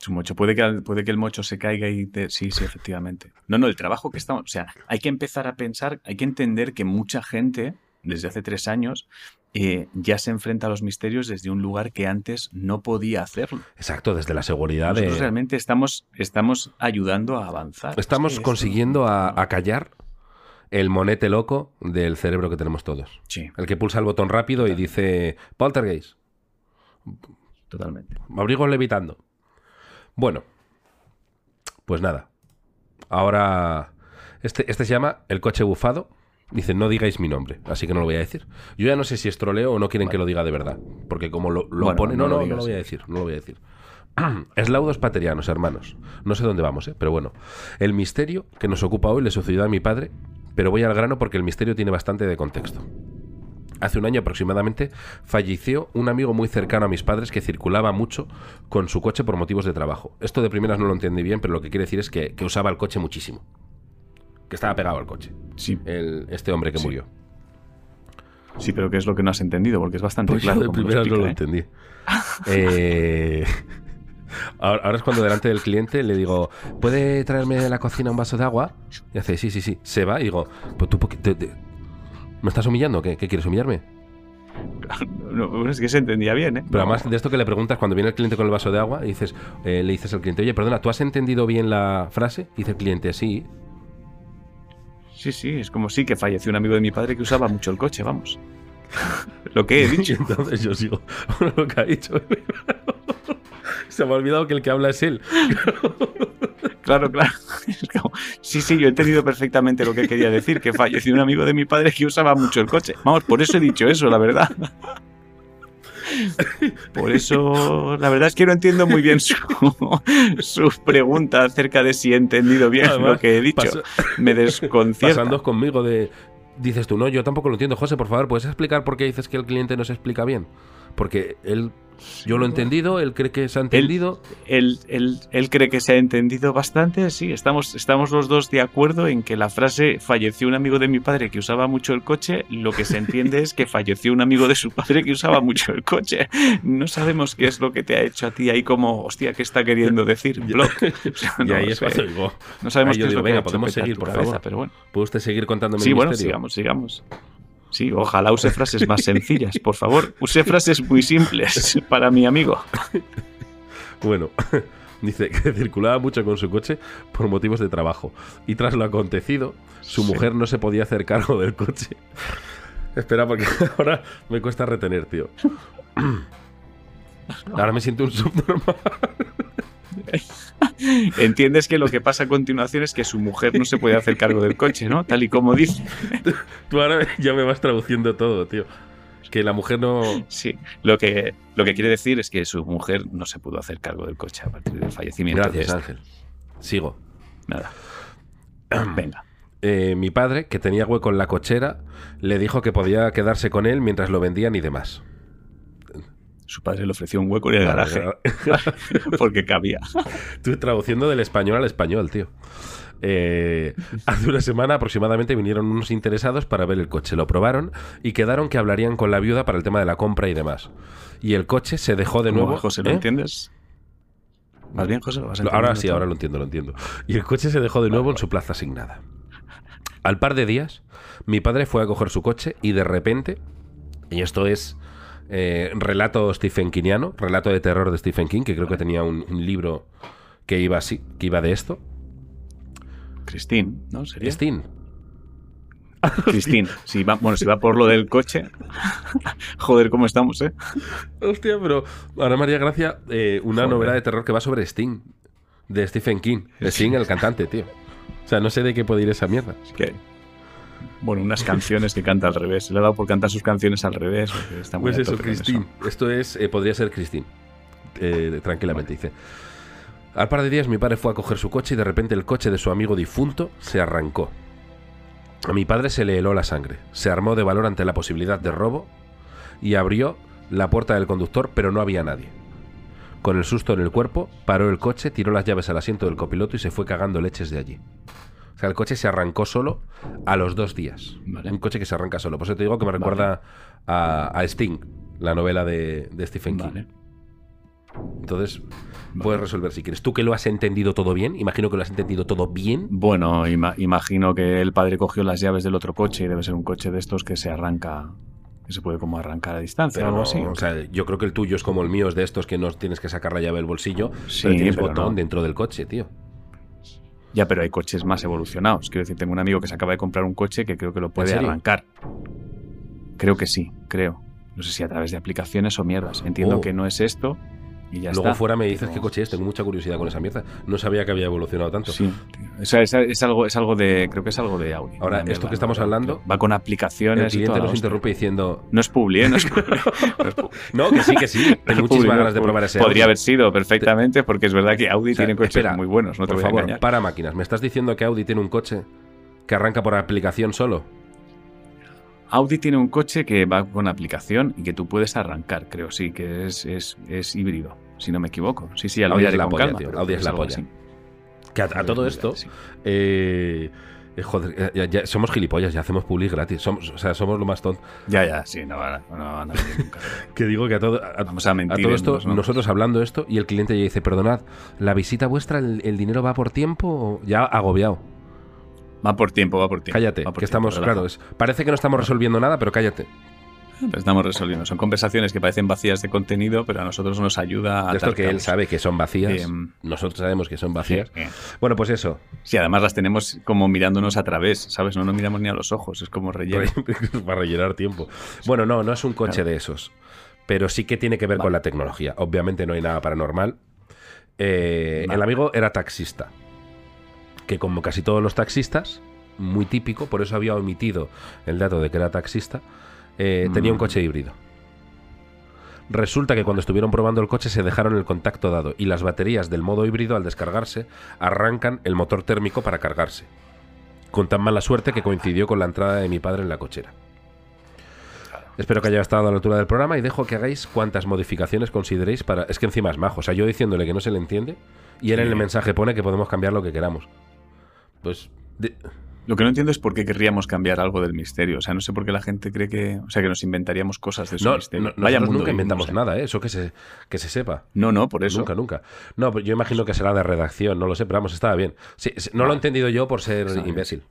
Es un mocho. Puede que, puede que el mocho se caiga y te... Sí, sí, efectivamente. No, no, el trabajo que estamos... O sea, hay que empezar a pensar, hay que entender que mucha gente, desde hace tres años, eh, ya se enfrenta a los misterios desde un lugar que antes no podía hacerlo. Exacto, desde la seguridad de... Nosotros realmente estamos, estamos ayudando a avanzar. Estamos Es que consiguiendo a, esto- a callar el monete loco del cerebro que tenemos todos. Sí, El que pulsa el botón rápido y dice, poltergeist, totalmente. abrigo levitando. Bueno, pues nada. Ahora, este, este se llama El coche bufado. Dice, no digáis mi nombre, así que no lo voy a decir. Yo ya no sé si es troleo o no quieren que lo diga de verdad. Porque como lo, lo Bueno, pone... No, no no, lo no, lo voy a decir, no lo voy a decir. Eslaudos paterianos, hermanos. No sé dónde vamos, ¿eh? pero bueno. El misterio que nos ocupa hoy le sucedió a mi padre, pero voy al grano porque el misterio tiene bastante de contexto. Hace un año aproximadamente falleció un amigo muy cercano a mis padres que circulaba mucho con su coche por motivos de trabajo. Esto de primeras no lo entendí bien, pero lo que quiere decir es que, que usaba el coche muchísimo. Que estaba pegado al coche. Sí, El- este hombre que Sí. murió. sí, pero ¿qué es lo que no has entendido? Porque es bastante Pues yo claro. de como lo primeras no lo ¿eh? entendí. Eh, ahora, ahora es cuando delante del cliente le digo, ¿puede traerme de la cocina un vaso de agua? Y hace, sí, sí, sí. Se va y digo, pues tú, ¿por qué te- te- ¿me estás humillando? ¿Qué, ¿Qué quieres humillarme? No, es que se entendía bien, ¿eh? Pero además de esto que le preguntas cuando viene el cliente con el vaso de agua, y dices, eh, le dices al cliente, oye, perdona, ¿tú has entendido bien la frase? Y dice el cliente, sí. Sí, sí, es como sí que falleció un amigo de mi padre que usaba mucho el coche, vamos. Lo que he Y dicho. entonces yo sigo lo que ha dicho. Se me ha olvidado que el que habla es él. Claro, claro. Sí, sí, yo he entendido perfectamente lo que quería decir, que falleció un amigo de mi padre que usaba mucho el coche. Vamos, por eso he dicho eso, la verdad. Por eso, la verdad es que no entiendo muy bien su, su pregunta acerca de si he entendido bien Además, lo que he dicho. pasa- Me desconcierta. pasando conmigo de... Dices tú, no, yo tampoco lo entiendo. José, por favor, ¿puedes explicar por qué dices que el cliente no se explica bien? Porque él, yo lo he entendido, él cree que se ha entendido. Él, él- él cree que se ha entendido bastante, sí, estamos, estamos los dos de acuerdo en que la frase falleció un amigo de mi padre que usaba mucho el coche, lo que se entiende es que falleció un amigo de su padre que usaba mucho el coche. No sabemos qué es lo que te ha hecho a ti ahí como, hostia, ¿qué está queriendo decir? Block. O sea, y no ahí lo es cuando digo, No sabemos Ahí qué yo es digo, lo que venga, hecho podemos seguir, por cabeza, favor. pero bueno. ¿puede usted seguir contándome Sí, el bueno, misterio? sigamos, sigamos. Sí, ojalá use frases más sencillas, por favor. Use frases muy simples para mi amigo. Bueno, dice que circulaba mucho con su coche por motivos de trabajo. Y tras lo acontecido, su Sí. mujer no se podía hacer cargo del coche. Espera, porque ahora me cuesta retener, tío. Ahora me siento un subnormal. Entiendes que lo que pasa a continuación es que su mujer no se puede hacer cargo del coche, ¿no? Tal y como dice. Tú ahora ya me vas traduciendo todo, tío. Que la mujer no. Sí, lo que, lo que quiere decir es que su mujer no se pudo hacer cargo del coche a partir del fallecimiento de Gracias, este. Ángel. Sigo. Nada. Venga. Eh, mi padre, que tenía hueco en la cochera, le dijo que podía quedarse con él mientras lo vendían y demás. Su padre le ofreció un hueco en el garaje porque cabía. Estoy traduciendo del español al español, tío. Eh, hace una semana aproximadamente vinieron unos interesados para ver el coche. Lo probaron y quedaron que hablarían con la viuda para el tema de la compra y demás. Y el coche se dejó de ¿Cómo nuevo. José, ¿lo ¿eh? entiendes? Más bien, José, lo vas Ahora sí, todo? ahora lo entiendo, lo entiendo. Y el coche se dejó de nuevo en su plaza asignada. Al par de días, mi padre fue a coger su coche y de repente, y esto es eh, relato Stephen Kingiano, relato de terror de Stephen King, que creo que tenía un, un libro que iba así, que iba de esto. Christine, ¿no? ¿Sería? Christine. Si va, bueno, si va por lo del coche. Joder, ¿cómo estamos, eh? Hostia, pero ahora María Gracia, eh, una Joder. novela de terror que va sobre Sting, de Stephen King. Sting, el cantante, tío. O sea, no sé de qué puede ir esa mierda. Es que Bueno, unas canciones que canta al revés. Le ha dado por cantar sus canciones al revés. Está muy pues eso, Christine. Esto es, eh, podría ser Christine. Eh, tranquilamente, dice. Al par de días mi padre fue a coger su coche y de repente el coche de su amigo difunto se arrancó. A mi padre se le heló la sangre, se armó de valor ante la posibilidad de robo y abrió la puerta del conductor, pero no había nadie. Con el susto en el cuerpo, paró el coche, tiró las llaves al asiento del copiloto y se fue cagando leches de allí. O sea, el coche se arrancó solo a los dos días. Un coche que se arranca solo. Por eso te digo que me recuerda a, Sting, la novela de, Stephen King. Entonces, puedes resolver si quieres. ¿Tú que lo has entendido todo bien? Imagino que lo has entendido todo bien. Bueno, imagino que el padre cogió las llaves del otro coche y debe ser un coche de estos que se arranca que se puede como arrancar a distancia o algo así. O sea, yo creo que el tuyo es como el mío, es de estos que no tienes que sacar la llave del bolsillo, sí, pero tienes botón dentro del coche, tío. Ya, pero hay coches más evolucionados. Quiero decir, tengo un amigo que se acaba de comprar un coche que creo que lo puede arrancar. Creo que sí, creo. No sé si a través de aplicaciones o mierdas. Entiendo oh. que no es esto, Luego fuera me dices qué coche es, tengo mucha curiosidad con esa mierda. No sabía que había evolucionado tanto. Sí, es, algo, es algo de, creo que es algo de Audi. Ahora, esto que estamos hablando... Va con aplicaciones El cliente nos interrumpe diciendo... No es Publi, ¿eh? No, que sí, que sí. Tengo muchísimas ganas de probar ese Podría haber sido perfectamente, porque es verdad que Audi tiene coches muy buenos, no te por voy favor, a engañar. para máquinas. ¿Me estás diciendo que Audi tiene un coche que arranca por aplicación solo? Audi tiene un coche que va con aplicación y que tú puedes arrancar, creo, sí, que es, es, es híbrido si no me equivoco. Sí, sí, Audi es la polla, tío. Audi es la polla. Que a, todo esto, eh, eh, joder, ya, somos gilipollas, ya hacemos public gratis. Somos, o sea, somos lo más tonto. Ya, ya, sí, no, no, no, no nunca. que digo que a todo, Vamos a, mentir a todo esto, nosotros hablando esto, y el cliente ya dice, perdonad, ¿la visita vuestra, el, dinero va por tiempo? Ya agobiado. Va por tiempo, va por tiempo. Cállate, que estamos, claro, parece que no estamos resolviendo nada, pero cállate estamos resolviendo. Son conversaciones que parecen vacías de contenido, pero a nosotros nos ayuda a. Esto que él sabe que son vacías. Em, nosotros sabemos que son vacías. Bueno, pues eso. Sí, además las tenemos como mirándonos a través, ¿sabes? No nos miramos ni a los ojos, es como relleno. Para rellenar tiempo. Bueno, no, no es un coche de esos. Pero sí que tiene que ver con la tecnología. Obviamente no hay nada paranormal. Eh, el amigo era taxista. Que como casi todos los taxistas, muy típico, por eso había omitido el dato de que era taxista eh, tenía un mm. coche híbrido. Resulta que cuando estuvieron probando el coche se dejaron el contacto dado y las baterías del modo híbrido al descargarse arrancan el motor térmico para cargarse. Con tan mala suerte que coincidió con la entrada de mi padre en la cochera. Espero que haya estado a la altura del programa y dejo que hagáis cuantas modificaciones consideréis para... Es que encima es majo. O sea, yo diciéndole que no se le entiende y él en el mensaje pone que podemos cambiar lo que queramos. Pues... Lo que no entiendo es por qué querríamos cambiar algo del misterio. O sea, no sé por qué la gente cree que. O sea, que nos inventaríamos cosas de su misterio. No, Vaya nunca inventamos nada, ¿eh? Eso que se, que se sepa. No, no, por eso. Nunca, nunca. No, yo imagino que será de redacción, no lo sé, pero vamos, estaba bien. Sí, no lo he entendido yo por ser imbécil.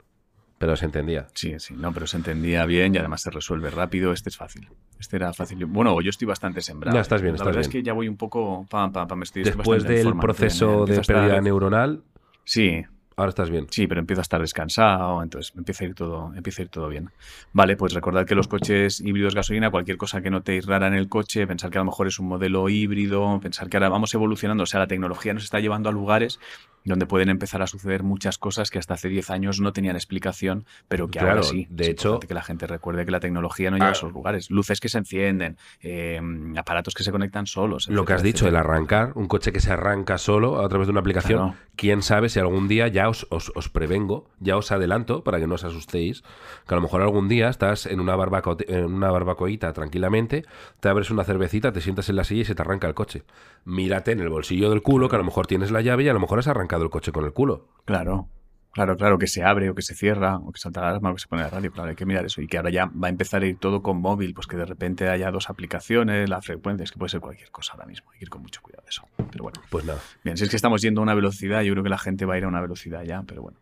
Pero se entendía. Sí, sí, no, pero se entendía bien y además se resuelve rápido. Este es fácil. Este era fácil. Bueno, yo estoy bastante sembrado. No, estás bien, La verdad es que ya voy un poco. me estoy, Después del proceso de pérdida neuronal. Sí, Ahora estás bien. Sí, pero empiezo a estar descansado, entonces empieza a ir todo, empieza a ir todo bien. Vale, pues recordad que los coches híbridos gasolina, cualquier cosa que notéis rara en el coche, pensar que a lo mejor es un modelo híbrido, pensar que ahora vamos evolucionando, o sea, la tecnología nos está llevando a lugares donde pueden empezar a suceder muchas cosas que hasta hace 10 años no tenían explicación, pero que ahora sí. De hecho, que la gente recuerde que la tecnología no llega a esos lugares. Luces que se encienden, eh, aparatos que se conectan solos. Lo que has dicho, el arrancar, un coche que se arranca solo a través de una aplicación, quién sabe si algún día ya os, os, prevengo, ya os adelanto para que no os asustéis, que a lo mejor algún día estás en una, barbaco, en una barbacoita tranquilamente, te abres una cervecita, te sientas en la silla y se te arranca el coche. Mírate en el bolsillo del culo, que a lo mejor tienes la llave y a lo mejor has arrancado el coche con el culo. Claro, claro, claro, que se abre o que se cierra o que salta la alarma o que se pone la radio, claro, hay que mirar eso. Y que ahora ya va a empezar a ir todo con móvil, pues que de repente haya dos aplicaciones, la frecuencia, es que puede ser cualquier cosa ahora mismo, hay que ir con mucho cuidado de eso. Pero bueno, pues nada. Bien, si es que estamos yendo a una velocidad, yo creo que la gente va a ir a una velocidad ya, pero bueno.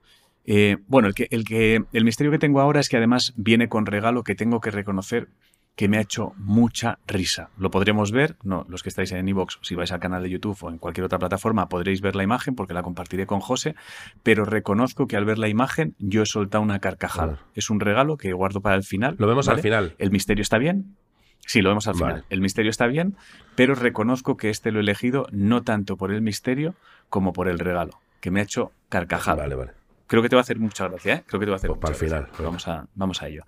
Eh, bueno, el que, el que el misterio que tengo ahora es que además viene con regalo que tengo que reconocer que me ha hecho mucha risa. Lo podremos ver, no, los que estáis en iVoox, si vais al canal de YouTube o en cualquier otra plataforma, podréis ver la imagen porque la compartiré con José, pero reconozco que al ver la imagen yo he soltado una carcajada. Es un regalo que guardo para el final. Lo vemos al final. El misterio está bien. Sí, lo vemos al final. El misterio está bien, pero reconozco que este lo he elegido no tanto por el misterio como por el regalo, que me ha hecho carcajada. Vale, vale. creo que te va a hacer mucha gracia, ¿eh? Creo que te va a hacer Pues para el final, gracia. Vamos a, vamos a ello.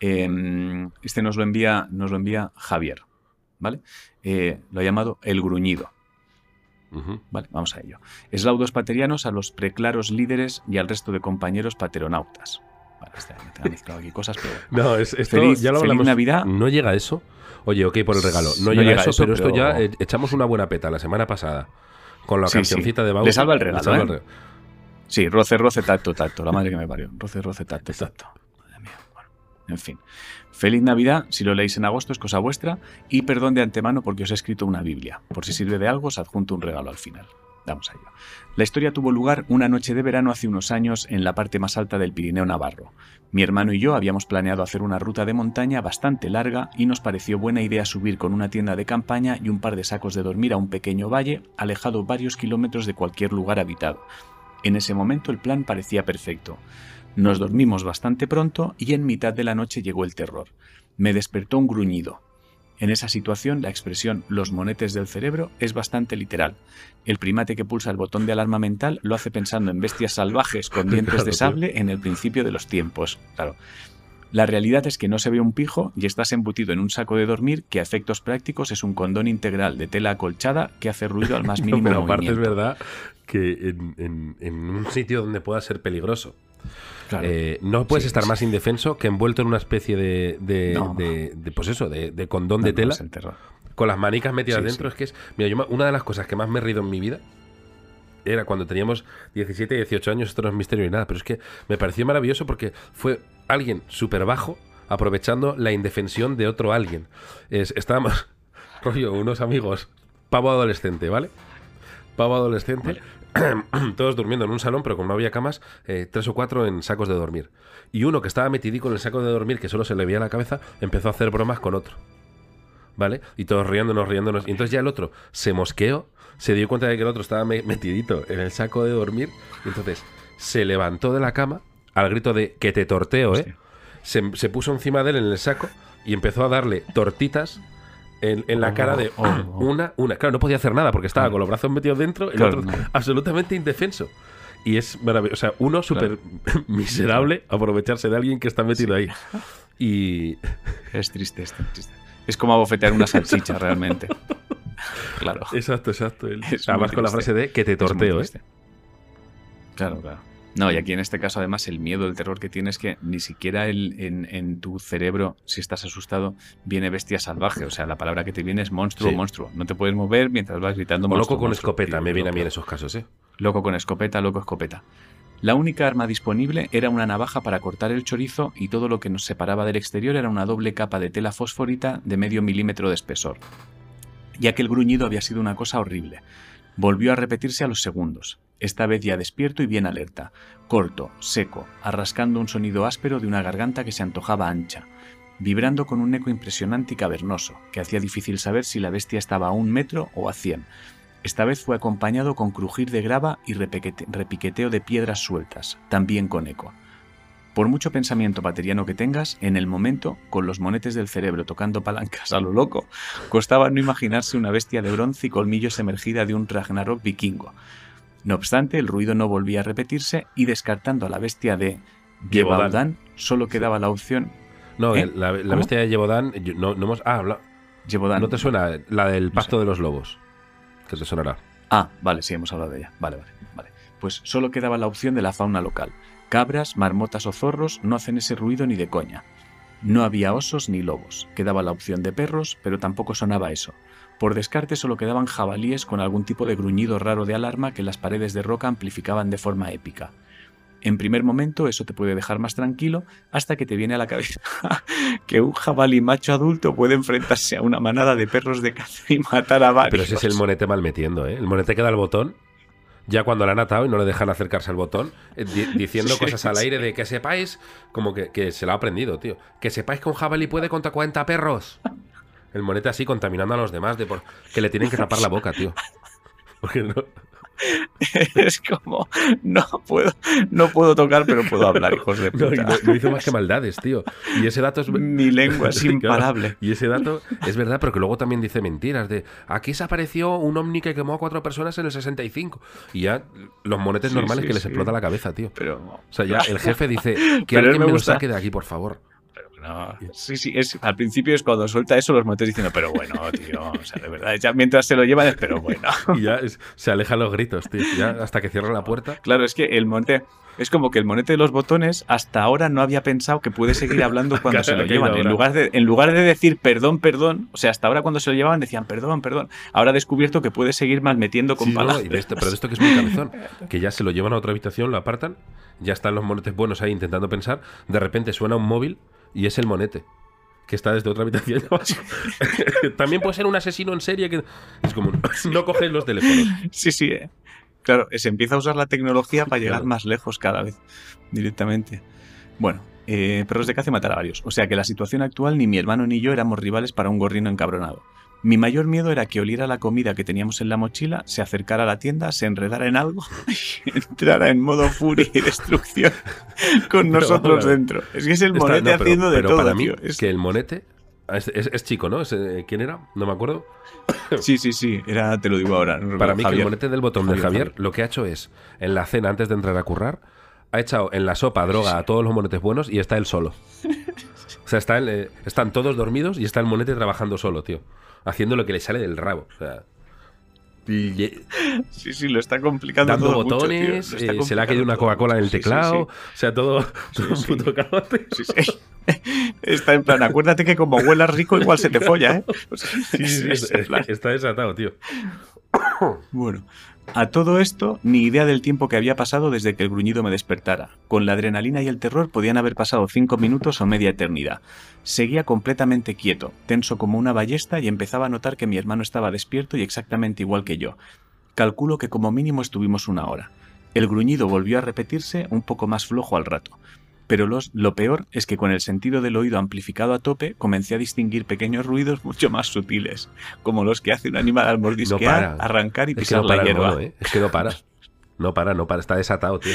Eh, este nos lo envía, nos lo envía Javier, ¿vale? Eh, lo ha llamado El Gruñido. Vale, vamos a ello. Eslaudos paterianos a los preclaros líderes y al resto de compañeros pateronautas. Vale, está, me mezclado aquí cosas, pero. No, es, esto Feliz- ya lo feliz hablamos. Navidad. No llega a eso. Oye, ok por el regalo. No, No llega, a eso, pero esto pero- ya eh, echamos una buena peta la semana pasada. Con la Sí, cancioncita sí. de Bauer. Le salva el regalo, ¿eh? regalo. Sí, roce, roce, tacto, tacto. La madre que me parió. Roce, roce, tacto, tacto. En fin. Feliz Navidad, si lo leéis en agosto es cosa vuestra. Y perdón de antemano porque os he escrito una Biblia. Por si sirve de algo, os adjunto un regalo al final. Vamos a ello. La historia tuvo lugar una noche de verano hace unos años en la parte más alta del Pirineo Navarro. Mi hermano y yo habíamos planeado hacer una ruta de montaña bastante larga y nos pareció buena idea subir con una tienda de campaña y un par de sacos de dormir a un pequeño valle alejado varios kilómetros de cualquier lugar habitado. En ese momento el plan parecía perfecto. Nos dormimos bastante pronto y en mitad de la noche llegó el terror. Me despertó un gruñido. En esa situación, la expresión los monetes del cerebro es bastante literal. El primate que pulsa el botón de alarma mental lo hace pensando en bestias salvajes con dientes de sable en el principio de los tiempos. Claro. La realidad es que no se ve un pijo y estás embutido en un saco de dormir que a efectos prácticos es un condón integral de tela acolchada que hace ruido al más No, mínimo pero aparte es verdad que en, en- en un sitio donde pueda ser peligroso, Claro. eh, no puedes Sí, estar sí. más indefenso que envuelto en una especie de, de, No. de- de, pues eso, de, condón No, de tela con las manicas metidas Sí, dentro. Es que es. Mira, yo, una de las cosas que más me he reído en mi vida era cuando teníamos 17, 18 años. Esto no es misterio ni nada, pero es que me pareció maravilloso porque fue alguien súper bajo aprovechando la indefensión de otro alguien. Es, estábamos, rollo, unos amigos, pavo adolescente, ¿vale? Pavo adolescente. Todos durmiendo en un salón, pero como no había camas, eh, tres o cuatro en sacos de dormir. Y uno que estaba metidico en el saco de dormir, que solo se le veía la cabeza, empezó a hacer bromas con otro. ¿Vale? Y todos riéndonos, riéndonos. Y entonces ya el otro se mosqueó, se dio cuenta de que el otro estaba me- metidito en el saco de dormir. Y entonces se levantó de la cama al grito de que te torteo, ¿eh? Se, se puso encima de él en el saco y empezó a darle tortitas en, en la Oh, cara de oh, oh. una, una. Claro, no podía hacer nada porque estaba Claro. con los brazos metidos dentro, el Claro, otro no. absolutamente indefenso. Y es maravilloso. O sea, uno súper miserable aprovecharse de alguien que está metido ahí. Y Es triste, es triste. Es como abofetear una salchicha realmente. Claro. Exacto, exacto. Además con la frase de que te torteo, ¿eh? Claro, claro. No, y aquí en este caso, además, el miedo, el terror que tienes que ni siquiera el, en, en tu cerebro, si estás asustado, viene bestia salvaje. O sea, la palabra que te viene es monstruo, Sí. monstruo. No te puedes mover mientras vas gritando O monstruo, loco con monstruo. escopeta, me viene a mí en loco. esos casos, ¿eh? Loco con escopeta, loco escopeta. La única arma disponible era una navaja para cortar el chorizo y todo lo que nos separaba del exterior era una doble capa de tela fosforita de medio milímetro de espesor. Ya que el gruñido había sido una cosa horrible. Volvió a repetirse a los segundos, esta vez ya despierto y bien alerta, corto, seco, arrascando un sonido áspero de una garganta que se antojaba ancha, vibrando con un eco impresionante y cavernoso, que hacía difícil saber si la bestia estaba a un metro o a cien. Esta vez fue acompañado con crujir de grava y repiqueteo de piedras sueltas, también con eco. Por mucho pensamiento pateriano que tengas, en el momento, con los monetes del cerebro tocando palancas a lo loco, costaba no imaginarse una bestia de bronce y colmillos emergida de un Ragnarok vikingo. No obstante, el ruido no volvía a repetirse y descartando a la bestia de. Gevaudan, solo quedaba la opción No, ¿Eh? la, bestia de Yevodan, yo- no, no hemos. Ah, habla-. ¿no te suena? La del pacto sé. de los lobos. Que te sonará. Ah, vale, sí, hemos hablado de ella. Vale, vale, vale. Pues solo quedaba la opción de la fauna local. Cabras, marmotas o zorros no hacen ese ruido ni de coña. No había osos ni lobos. Quedaba la opción de perros, pero tampoco sonaba eso. Por descarte solo quedaban jabalíes con algún tipo de gruñido raro de alarma que las paredes de roca amplificaban de forma épica. En primer momento eso te puede dejar más tranquilo hasta que te viene a la cabeza que un jabalí macho adulto puede enfrentarse a una manada de perros de caza y matar a varios. Pero ese es el monete mal metiendo, ¿eh? El monete que da el botón. Ya cuando le han atado y no le dejan acercarse al botón, eh, di- diciendo Sí, cosas al aire de que sepáis, como que, que se lo ha aprendido, tío. Que sepáis que un jabalí puede contra 40 perros. El monete así contaminando a los demás, de por, que le tienen que tapar la boca, tío. Porque no- es como, no puedo, no puedo tocar, pero puedo hablar, hijos de puta. no, no hizo más que maldades, tío. Y ese dato es. Mi lengua es imparable. Y ese dato es verdad, pero que luego también dice mentiras. De aquí se apareció un ovni que quemó a cuatro personas en el 65. Y ya los monetes Sí, normales sí, que les sí. explota la cabeza, tío. Pero, O sea, ya el jefe dice que Pero alguien me me, lo gusta. saque de aquí, por favor. No. Sí, sí, es, al principio es cuando suelta eso, los montes diciendo, pero bueno, tío, o sea, de verdad, ya mientras se lo llevan es, pero bueno. Y ya es- se alejan los gritos, tío. Ya hasta que cierra la puerta. Claro, es que el monte, es como que el monete de los botones hasta ahora no había pensado que puede seguir hablando cuando Claro, se lo llevan. En lugar, de, en lugar de decir perdón, perdón, o sea, hasta ahora cuando se lo llevaban decían perdón, perdón. Ahora ha descubierto que puede seguir mal metiendo con Sí, no, palabras. y de esto, pero de esto que es muy cabezón. Que ya se lo llevan a otra habitación, lo apartan, ya están los monetes buenos ahí intentando pensar. De repente suena un móvil y es el monete. Que está desde otra habitación. También puede ser un asesino en serie que. Es como. No coges los teléfonos. Sí, sí. eh. Claro, se empieza a usar la tecnología para llegar Claro. más lejos cada vez, directamente. Bueno, eh, perros de caza y matar a varios. O sea que la situación actual ni mi hermano ni yo éramos rivales para un gorrino encabronado. Mi mayor miedo era que oliera la comida que teníamos en la mochila, se acercara a la tienda, se enredara en algo y entrara en modo furia y destrucción con nosotros dentro. Es que es el monete no, pero- haciendo de pero todo, para mí, tío. Es- que el monete. Es, es- es chico, ¿no? Es, eh, ¿Quién era? No me acuerdo. Sí, sí, sí. Era, te lo digo ahora. no Para mí, que el monete del botón de Javier, lo que ha hecho es, en la cena antes de entrar a currar, ha echado en la sopa droga a todos los monetes buenos y está él solo. O sea, está él, eh, están todos dormidos y está el monete trabajando solo, tío. Haciendo lo que le sale del rabo. O sea. y- Sí, sí, lo está complicando dando todo mucho, botones, está eh, se le ha caído una Coca-Cola en el mucho. Sí, teclado. sí. O sea, todo, todo un sí. puto sí. Está en plan, acuérdate que como huelas rico, igual se te folla, ¿eh? O sea, Sí, sí, es es- en plan. está desatado, tío. Bueno, a todo esto, ni idea del tiempo que había pasado desde que el gruñido me despertara. Con la adrenalina y el terror podían haber pasado cinco minutos o media eternidad. Seguía completamente quieto, tenso como una ballesta y empezaba a notar que mi hermano estaba despierto y exactamente igual que yo. Calculo que como mínimo estuvimos una hora. El gruñido volvió a repetirse un poco más flojo al rato. Pero los- lo peor es que con el sentido del oído amplificado a tope comencé a distinguir pequeños ruidos mucho más sutiles, como los que hace un animal al mordisquear, arrancar y Es que pisar no para la hierba. mono, ¿eh? Es que no para. No para, no para. Está desatado, tío.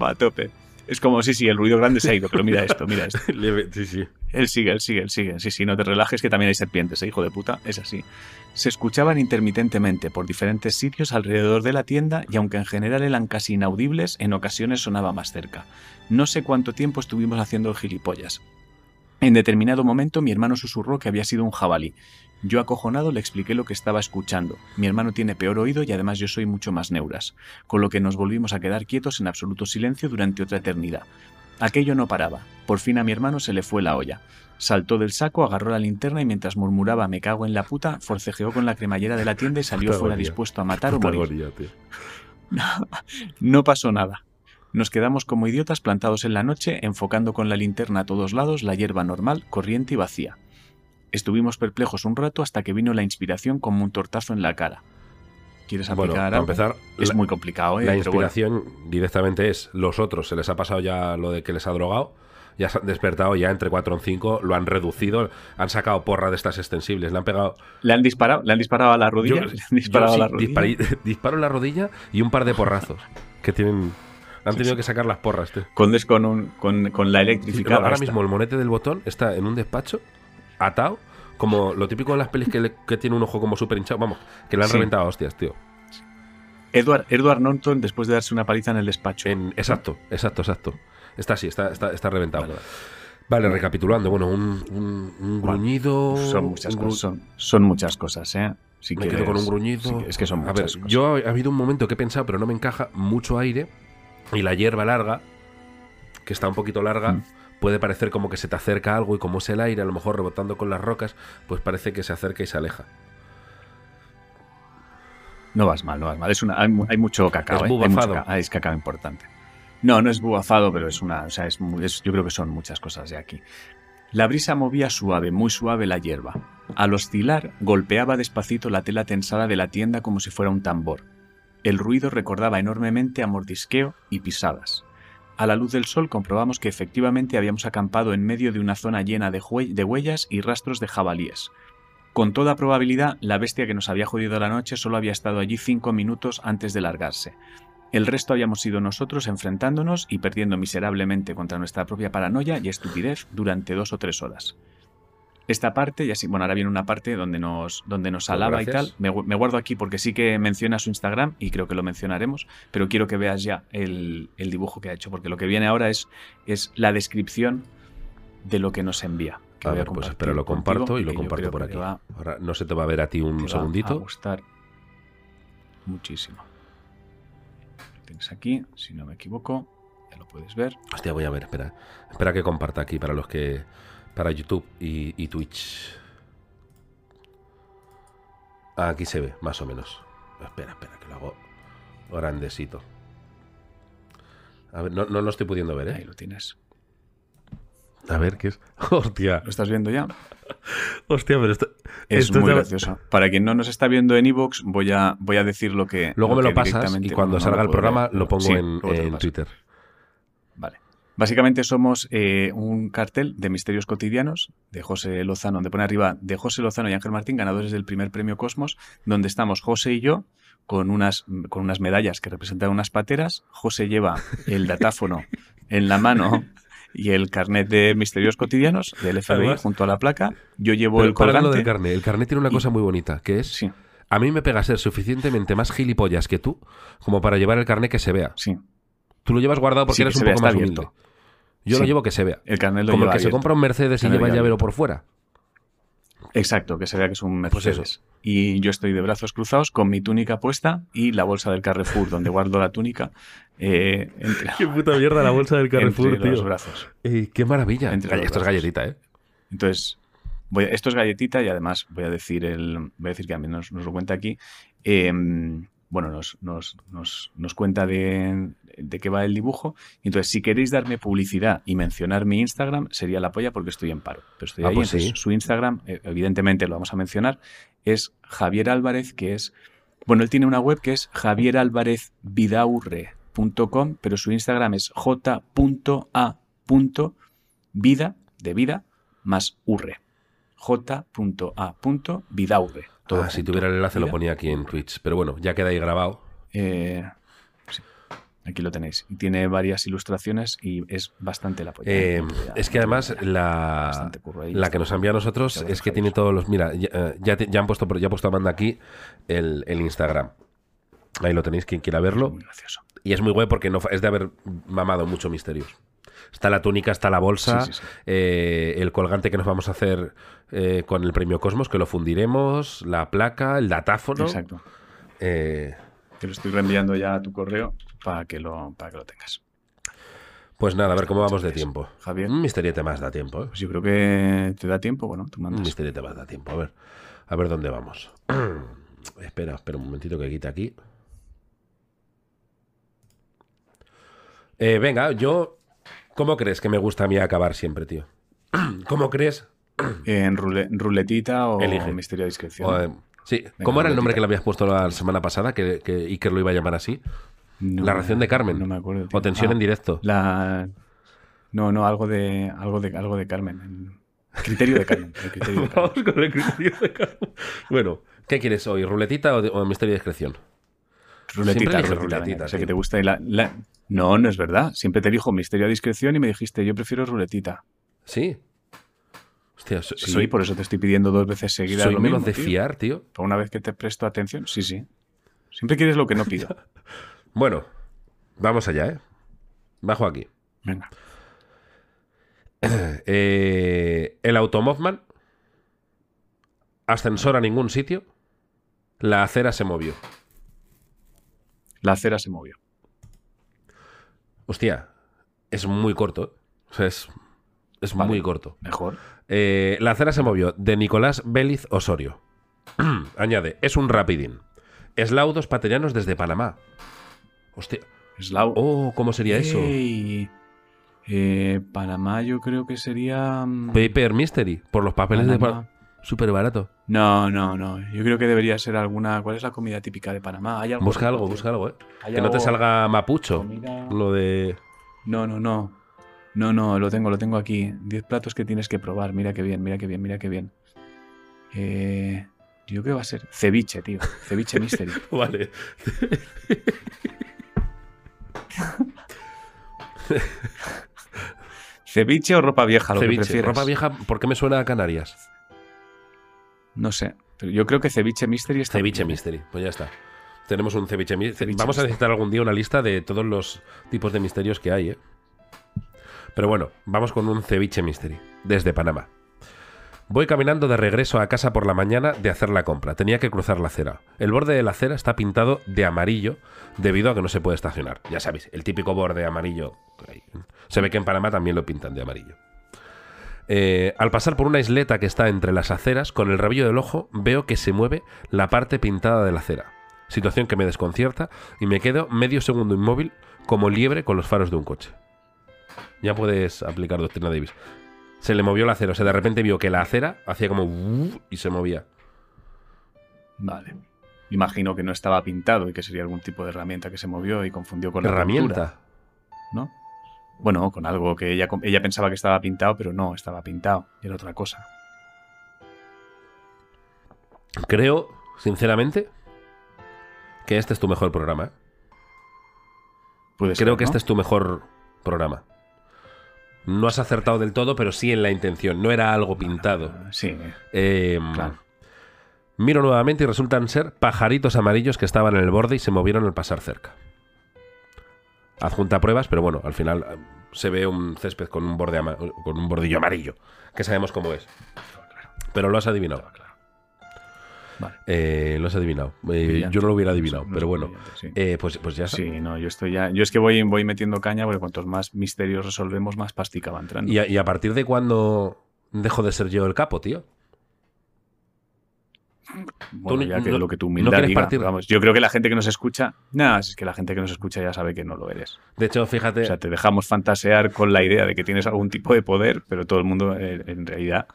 Va a tope. Es como, sí, sí, el ruido grande se ha ido, pero mira esto, mira esto. Sí, sí. Él sigue, él sigue, él sigue. Sí, sí, no te relajes que también hay serpientes, ¿eh, hijo de puta. Es así. Se escuchaban intermitentemente por diferentes sitios alrededor de la tienda y aunque en general eran casi inaudibles, en ocasiones sonaba más cerca. No sé cuánto tiempo estuvimos haciendo gilipollas. En determinado momento mi hermano susurró que había sido un jabalí. Yo acojonado le expliqué lo que estaba escuchando. Mi hermano tiene peor oído y además yo soy mucho más neuras, con lo que nos volvimos a quedar quietos en absoluto silencio durante otra eternidad. Aquello no paraba. Por fin a mi hermano se le fue la olla. Saltó del saco, agarró la linterna y mientras murmuraba me cago en la puta, forcejeó con la cremallera de la tienda y salió fuera dispuesto a matar o morir. tío. No pasó nada. Nos quedamos como idiotas plantados en la noche, enfocando con la linterna a todos lados la hierba normal, corriente y vacía. Estuvimos perplejos un rato hasta que vino la inspiración como un tortazo en la cara. ¿Quieres Bueno, aplicar para algo? empezar, Es la, muy complicado, ¿eh? la bueno. inspiración directamente es los otros. Se les ha pasado ya lo de que les ha drogado. Ya se han despertado ya entre 4 y 5, lo han reducido, han sacado porra de estas extensibles, le han pegado. ¿Le han disparado? ¿Le han disparado a la rodilla? Yo- ¿Le han disparado yo a la sí, rodilla? disparo en la rodilla y un par de porrazos que tienen. Han tenido sí. que sacar las porras, tío. Condes con, un- con, con la Sí, electrificada. no, ahora esta. mismo el monete del botón está en un despacho, atado, como lo típico de las pelis que, le- que tiene un ojo como súper hinchado. Vamos, que le han Sí. reventado a hostias, tío. Edward, Edward Norton después de darse una paliza en el despacho. En, exacto, exacto, exacto. Está así, está, está, está reventado. Vale, Vale, vale. recapitulando, bueno, un, un, un Bueno, gruñido. Son muchas gru- cosas. Son, son muchas cosas, ¿eh? Si Me quieres, quedo con un gruñido. si- es que son A muchas ver, cosas. yo ha habido un momento que he pensado, pero no me encaja, mucho aire y la hierba larga, que está un poquito larga, Mm. Puede parecer como que se te acerca algo y como es el aire, a lo mejor rebotando con las rocas, pues parece que se acerca y se aleja. No vas mal, no vas mal. Es una, hay, mu- hay mucho cacao. Es ¿eh? Hay bubafado. mucho ah, es cacao importante. No, no es bubafado, pero es una. O sea, es muy- es- yo creo que son muchas cosas de aquí. La brisa movía suave, muy suave la hierba. Al oscilar, golpeaba despacito la tela tensada de la tienda como si fuera un tambor. El ruido recordaba enormemente a mordisqueo y pisadas. A la luz del sol comprobamos que efectivamente habíamos acampado en medio de una zona llena de, huellas y rastros de jabalíes. Con toda probabilidad, la bestia que nos había jodido la noche solo había estado allí cinco minutos antes de largarse. El resto habíamos sido nosotros enfrentándonos y perdiendo miserablemente contra nuestra propia paranoia y estupidez durante dos o tres horas. Esta parte, y así, bueno, ahora viene una parte donde nos, donde nos alaba y tal. Me, gu- me guardo aquí porque sí que menciona su Instagram y creo que lo mencionaremos, pero quiero que veas ya el, el dibujo que ha hecho, porque lo que viene ahora es, es la descripción de lo que nos envía. que A ver, pues espera, lo comparto y lo comparto por aquí. va- Ahora no se te va a ver a ti te un va a segundito. gustar muchísimo. Lo tienes aquí, si no me equivoco, ya lo puedes ver. Hostia, voy a ver, espera. Espera que comparta aquí para los que. Para YouTube y, y Twitch. Aquí se ve, más o menos. Espera, espera, que lo hago grandecito. A ver, no, no lo estoy pudiendo ver, Ahí ¿eh? lo tienes. A ver, ¿qué es? Hostia, ¿Lo estás viendo ya? hostia, pero esto. Es esto muy está- gracioso. Para quien no nos está viendo en Evox, voy a, voy a decir lo que. Luego me que lo pasas y cuando no salga el programa lo pongo sí, en, te. Twitter. Básicamente somos eh, un cartel de misterios cotidianos de José Lozano, donde pone arriba de José Lozano y Ángel Martín, ganadores del primer premio Cosmos, donde estamos José y yo con unas, con unas medallas que representan unas pateras. José lleva el datáfono en la mano y el carnet de misterios cotidianos del FBI Además- junto a la placa. Yo llevo el colgante. del carnet. El carnet tiene una y- cosa muy bonita, que es. Sí, A mí me pega ser suficientemente más gilipollas que tú como para llevar el carnet que se vea. sí. Tú lo llevas guardado porque Sí, eres un poco más abierto. humilde. Yo lo llevo que se vea. El carnet lo Como el que se compra un Mercedes y lleva el llavero por fuera. Exacto, que se vea que es un Pues eso. Mercedes. y yo estoy de brazos cruzados con mi túnica puesta y la bolsa del Carrefour, donde guardo la túnica eh, entre, Qué puta mierda la bolsa del entre los brazos. Eh, qué maravilla. Entre Esto es galletita, ¿eh? Entonces, voy a- esto es galletita y además voy a decir el, voy a decir que a mí nos, nos lo cuenta aquí. eh, bueno, nos, nos, nos, nos cuenta de, de qué va el dibujo. Entonces, si queréis darme publicidad y mencionar mi Instagram, sería la polla porque estoy en paro. Pero estoy Ah, ahí. pues entonces, sí. su Instagram, eh, evidentemente lo vamos a mencionar, es Javier Álvarez, que es. Bueno, él tiene una web que es javieralvarezvidaurre.com, pero su Instagram es j.a.vida, de vida, más urre. j.a.vidaurre. Todo Ah, si junto. tuviera el enlace lo ponía aquí en Twitch. Pero bueno, ya queda ahí grabado. Eh, sí, aquí lo tenéis. Tiene varias ilustraciones y es bastante la polla. Eh, es que además la, ahí. la que nos envía a nosotros es que tiene todos los... Mira, ya, eh, ya, te- ya han puesto, ya ha puesto Amanda aquí el, el Instagram. Ahí lo tenéis, quien quiera verlo. Muy gracioso. Y es muy guay porque no, es de haber mamado mucho misterios. Está la túnica, está la bolsa, Sí, sí, sí. eh, el colgante que nos vamos a hacer eh, con el premio Cosmos, que lo fundiremos, la placa, el datáfono. Exacto. Eh, Te lo estoy reenviando ya a tu correo para que lo, para que lo tengas. pues nada, a ver cómo vamos de tiempo. Javier. Un misteriete más da tiempo, ¿eh? Pues yo creo que te da tiempo, bueno, tú Un mandas. misteriete más da tiempo. A ver, a ver dónde vamos. espera, espera un momentito que quite aquí. Eh, venga, yo... ¿Cómo crees que me gusta a mí acabar siempre, tío? ¿Cómo crees? En rule- ruletita o Elige. misterio de discreción. O, eh, sí, ¿cómo era el nombre que le habías puesto la semana pasada? Que, que Iker lo iba a llamar así. No la ración de Carmen. No me acuerdo. tío. O tensión Ah, en directo. La... No, no, algo de, algo de, algo de Carmen. El criterio de Carmen. el criterio de Carmen. Vamos con el criterio de Carmen. Bueno, ¿qué quieres hoy? ¿Ruletita o, de- o misterio de discreción? Ruletita, ruletita, ruletita, venga, que te gusta. y la- la- No, no es verdad. Siempre te dijo misterio a discreción y me dijiste, yo prefiero ruletita. Sí. Hostia, Sí, soy, por eso te estoy pidiendo dos veces seguidas soy lo menos mismo, de fiar, tío. Por una vez que te presto atención, sí, sí. Siempre quieres lo que no pido. Bueno, vamos allá, ¿eh? Bajo aquí. Venga. Eh, el Automobman. Ascensor a ningún sitio. La acera se movió. La acera se movió. Hostia, es muy corto. ¿eh? O sea, es, es Vale. muy corto. Mejor. Eh, la acera se movió de Nicolás Béliz Osorio. Añade, es un rapidín. Eslaudos patellanos desde Panamá. Hostia. Slau. Oh, ¿cómo sería eso? Eh, Panamá yo creo que sería... mm, Paper Mystery, por los papeles de Panamá. Súper barato. No, no, no. Yo creo que debería ser alguna... ¿Cuál es la comida típica de Panamá? ¿Hay algo Busca algo, busca algo, ¿eh? ¿Hay Que no te salga mapucho. comida- Lo de... No, no, no. No, no, lo tengo, lo tengo aquí. Diez platos que tienes que probar. Mira qué bien, mira qué bien, mira qué bien. Eh, yo creo que va a ser ceviche, tío. Ceviche Mystery. Vale. ¿Ceviche o ropa vieja? Lo que Ceviche. Ropa vieja, ¿por qué me suena a Canarias? No sé. Pero yo creo que ceviche Mystery está. Ceviche bien. Mystery. Pues ya está. Tenemos un ceviche mystery. Ceviche Vamos a necesitar algún día una lista de todos los tipos de misterios que hay, ¿eh? Pero bueno, vamos con un ceviche mystery. Desde Panamá. Voy caminando de regreso a casa por la mañana de hacer la compra. Tenía que cruzar la acera. El borde de la acera está pintado de amarillo debido a que no se puede estacionar. Ya sabéis, el típico borde amarillo. Se ve que en Panamá también lo pintan de amarillo. Eh, al pasar por una isleta que está entre las aceras, con el rabillo del ojo veo que se mueve la parte pintada de la acera. Situación que me desconcierta y me quedo medio segundo inmóvil como liebre con los faros de un coche. Ya puedes aplicar doctrina Davis. Se le movió la acera, o sea, de repente vio que la acera hacía como y se movía. Vale. Imagino que no estaba pintado y que sería algún tipo de herramienta que se movió y confundió con la pintura, Herramienta. ¿no? Bueno, con algo que ella, ella pensaba que estaba pintado, pero no estaba pintado. Era otra cosa. Creo, sinceramente, que este es tu mejor programa. ¿eh? Ser, Creo que ¿no? este es tu mejor programa. No has acertado del todo, pero sí en la intención. No era algo pintado. Sí, Eh, Claro. Miro nuevamente y resultan ser pajaritos amarillos que estaban en el borde y se movieron al pasar cerca. Adjunta pruebas, pero bueno, al final eh, se ve un césped con un borde con un bordillo amarillo, que sabemos cómo es. Pero lo has adivinado. Vale. Eh, lo has adivinado. Eh, yo no lo hubiera adivinado, no pero bueno. sí. Eh, pues, pues ya está. Sí, no, yo estoy ya. Yo es que voy, voy metiendo caña porque cuantos más misterios resolvemos, más pastica va entrando. ¿Y a, y a partir de cuándo dejo de ser yo el capo, tío? Bueno, ya que no- lo que tu humildad diga, partir- vamos, yo creo que la gente que nos escucha, nada, es que la gente que nos escucha ya sabe que no lo eres. De hecho, fíjate. O sea, te dejamos fantasear con la idea de que tienes algún tipo de poder, pero todo el mundo eh, en realidad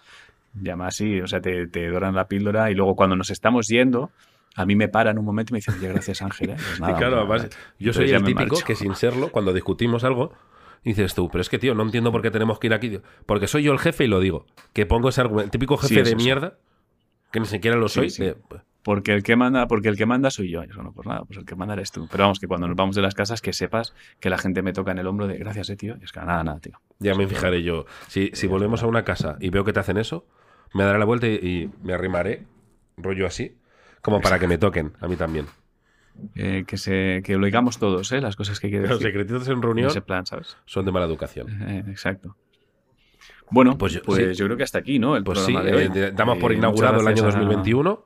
llama así, o sea, te, te doran la píldora y luego cuando nos estamos yendo, a mí me paran un momento y me dicen, oye, gracias Ángel. ¿eh?". Pues nada, Y claro, además, yo soy el típico que sin serlo, cuando discutimos algo, dices tú, pero es que, tío, no entiendo por qué tenemos que ir aquí. Porque soy yo el jefe y lo digo. Que pongo ese argumento. El típico jefe de mierda, que ni siquiera lo soy. sí. de- Porque el que manda, porque el que manda soy yo. Eso no, pues nada, pues el que manda eres tú. Pero vamos, que cuando nos vamos de las casas, que sepas que la gente me toca en el hombro de gracias, eh, tío. Y es que nada, nada, tío. ya me fijaré yo. Si, si volvemos a una casa y veo que te hacen eso, me daré la vuelta y, y me arrimaré, rollo así, como para que me toquen, a mí también. Eh, que, se, que lo digamos todos, ¿eh? Las cosas que quiere Los secretitos en reunión ese plan, ¿sabes? son de mala educación. Eh, exacto. Bueno, Pues pues, yo- creo que hasta aquí, ¿no? El Pues sí, programa de hoy. eh, damos por inaugurado el año gracias a- 2021.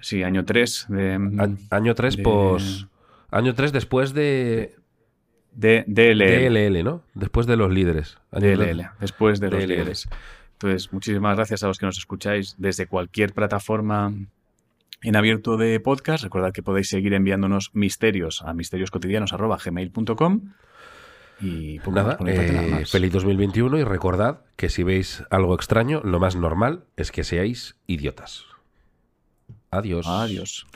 Sí, año 3 de, A- Año 3, de- pues. Año 3 después de. de DLL. DLL, ¿no? Después de los líderes. Año DLL, después de los DLL. líderes. Entonces, muchísimas gracias a los que nos escucháis desde cualquier plataforma en abierto de podcast. Recordad que podéis seguir enviándonos misterios a misterioscotidianos.gmail.com y poco Nada, nada eh, más. feliz 2021 y recordad que si veis algo extraño, lo más normal es que seáis idiotas. Adiós. Adiós.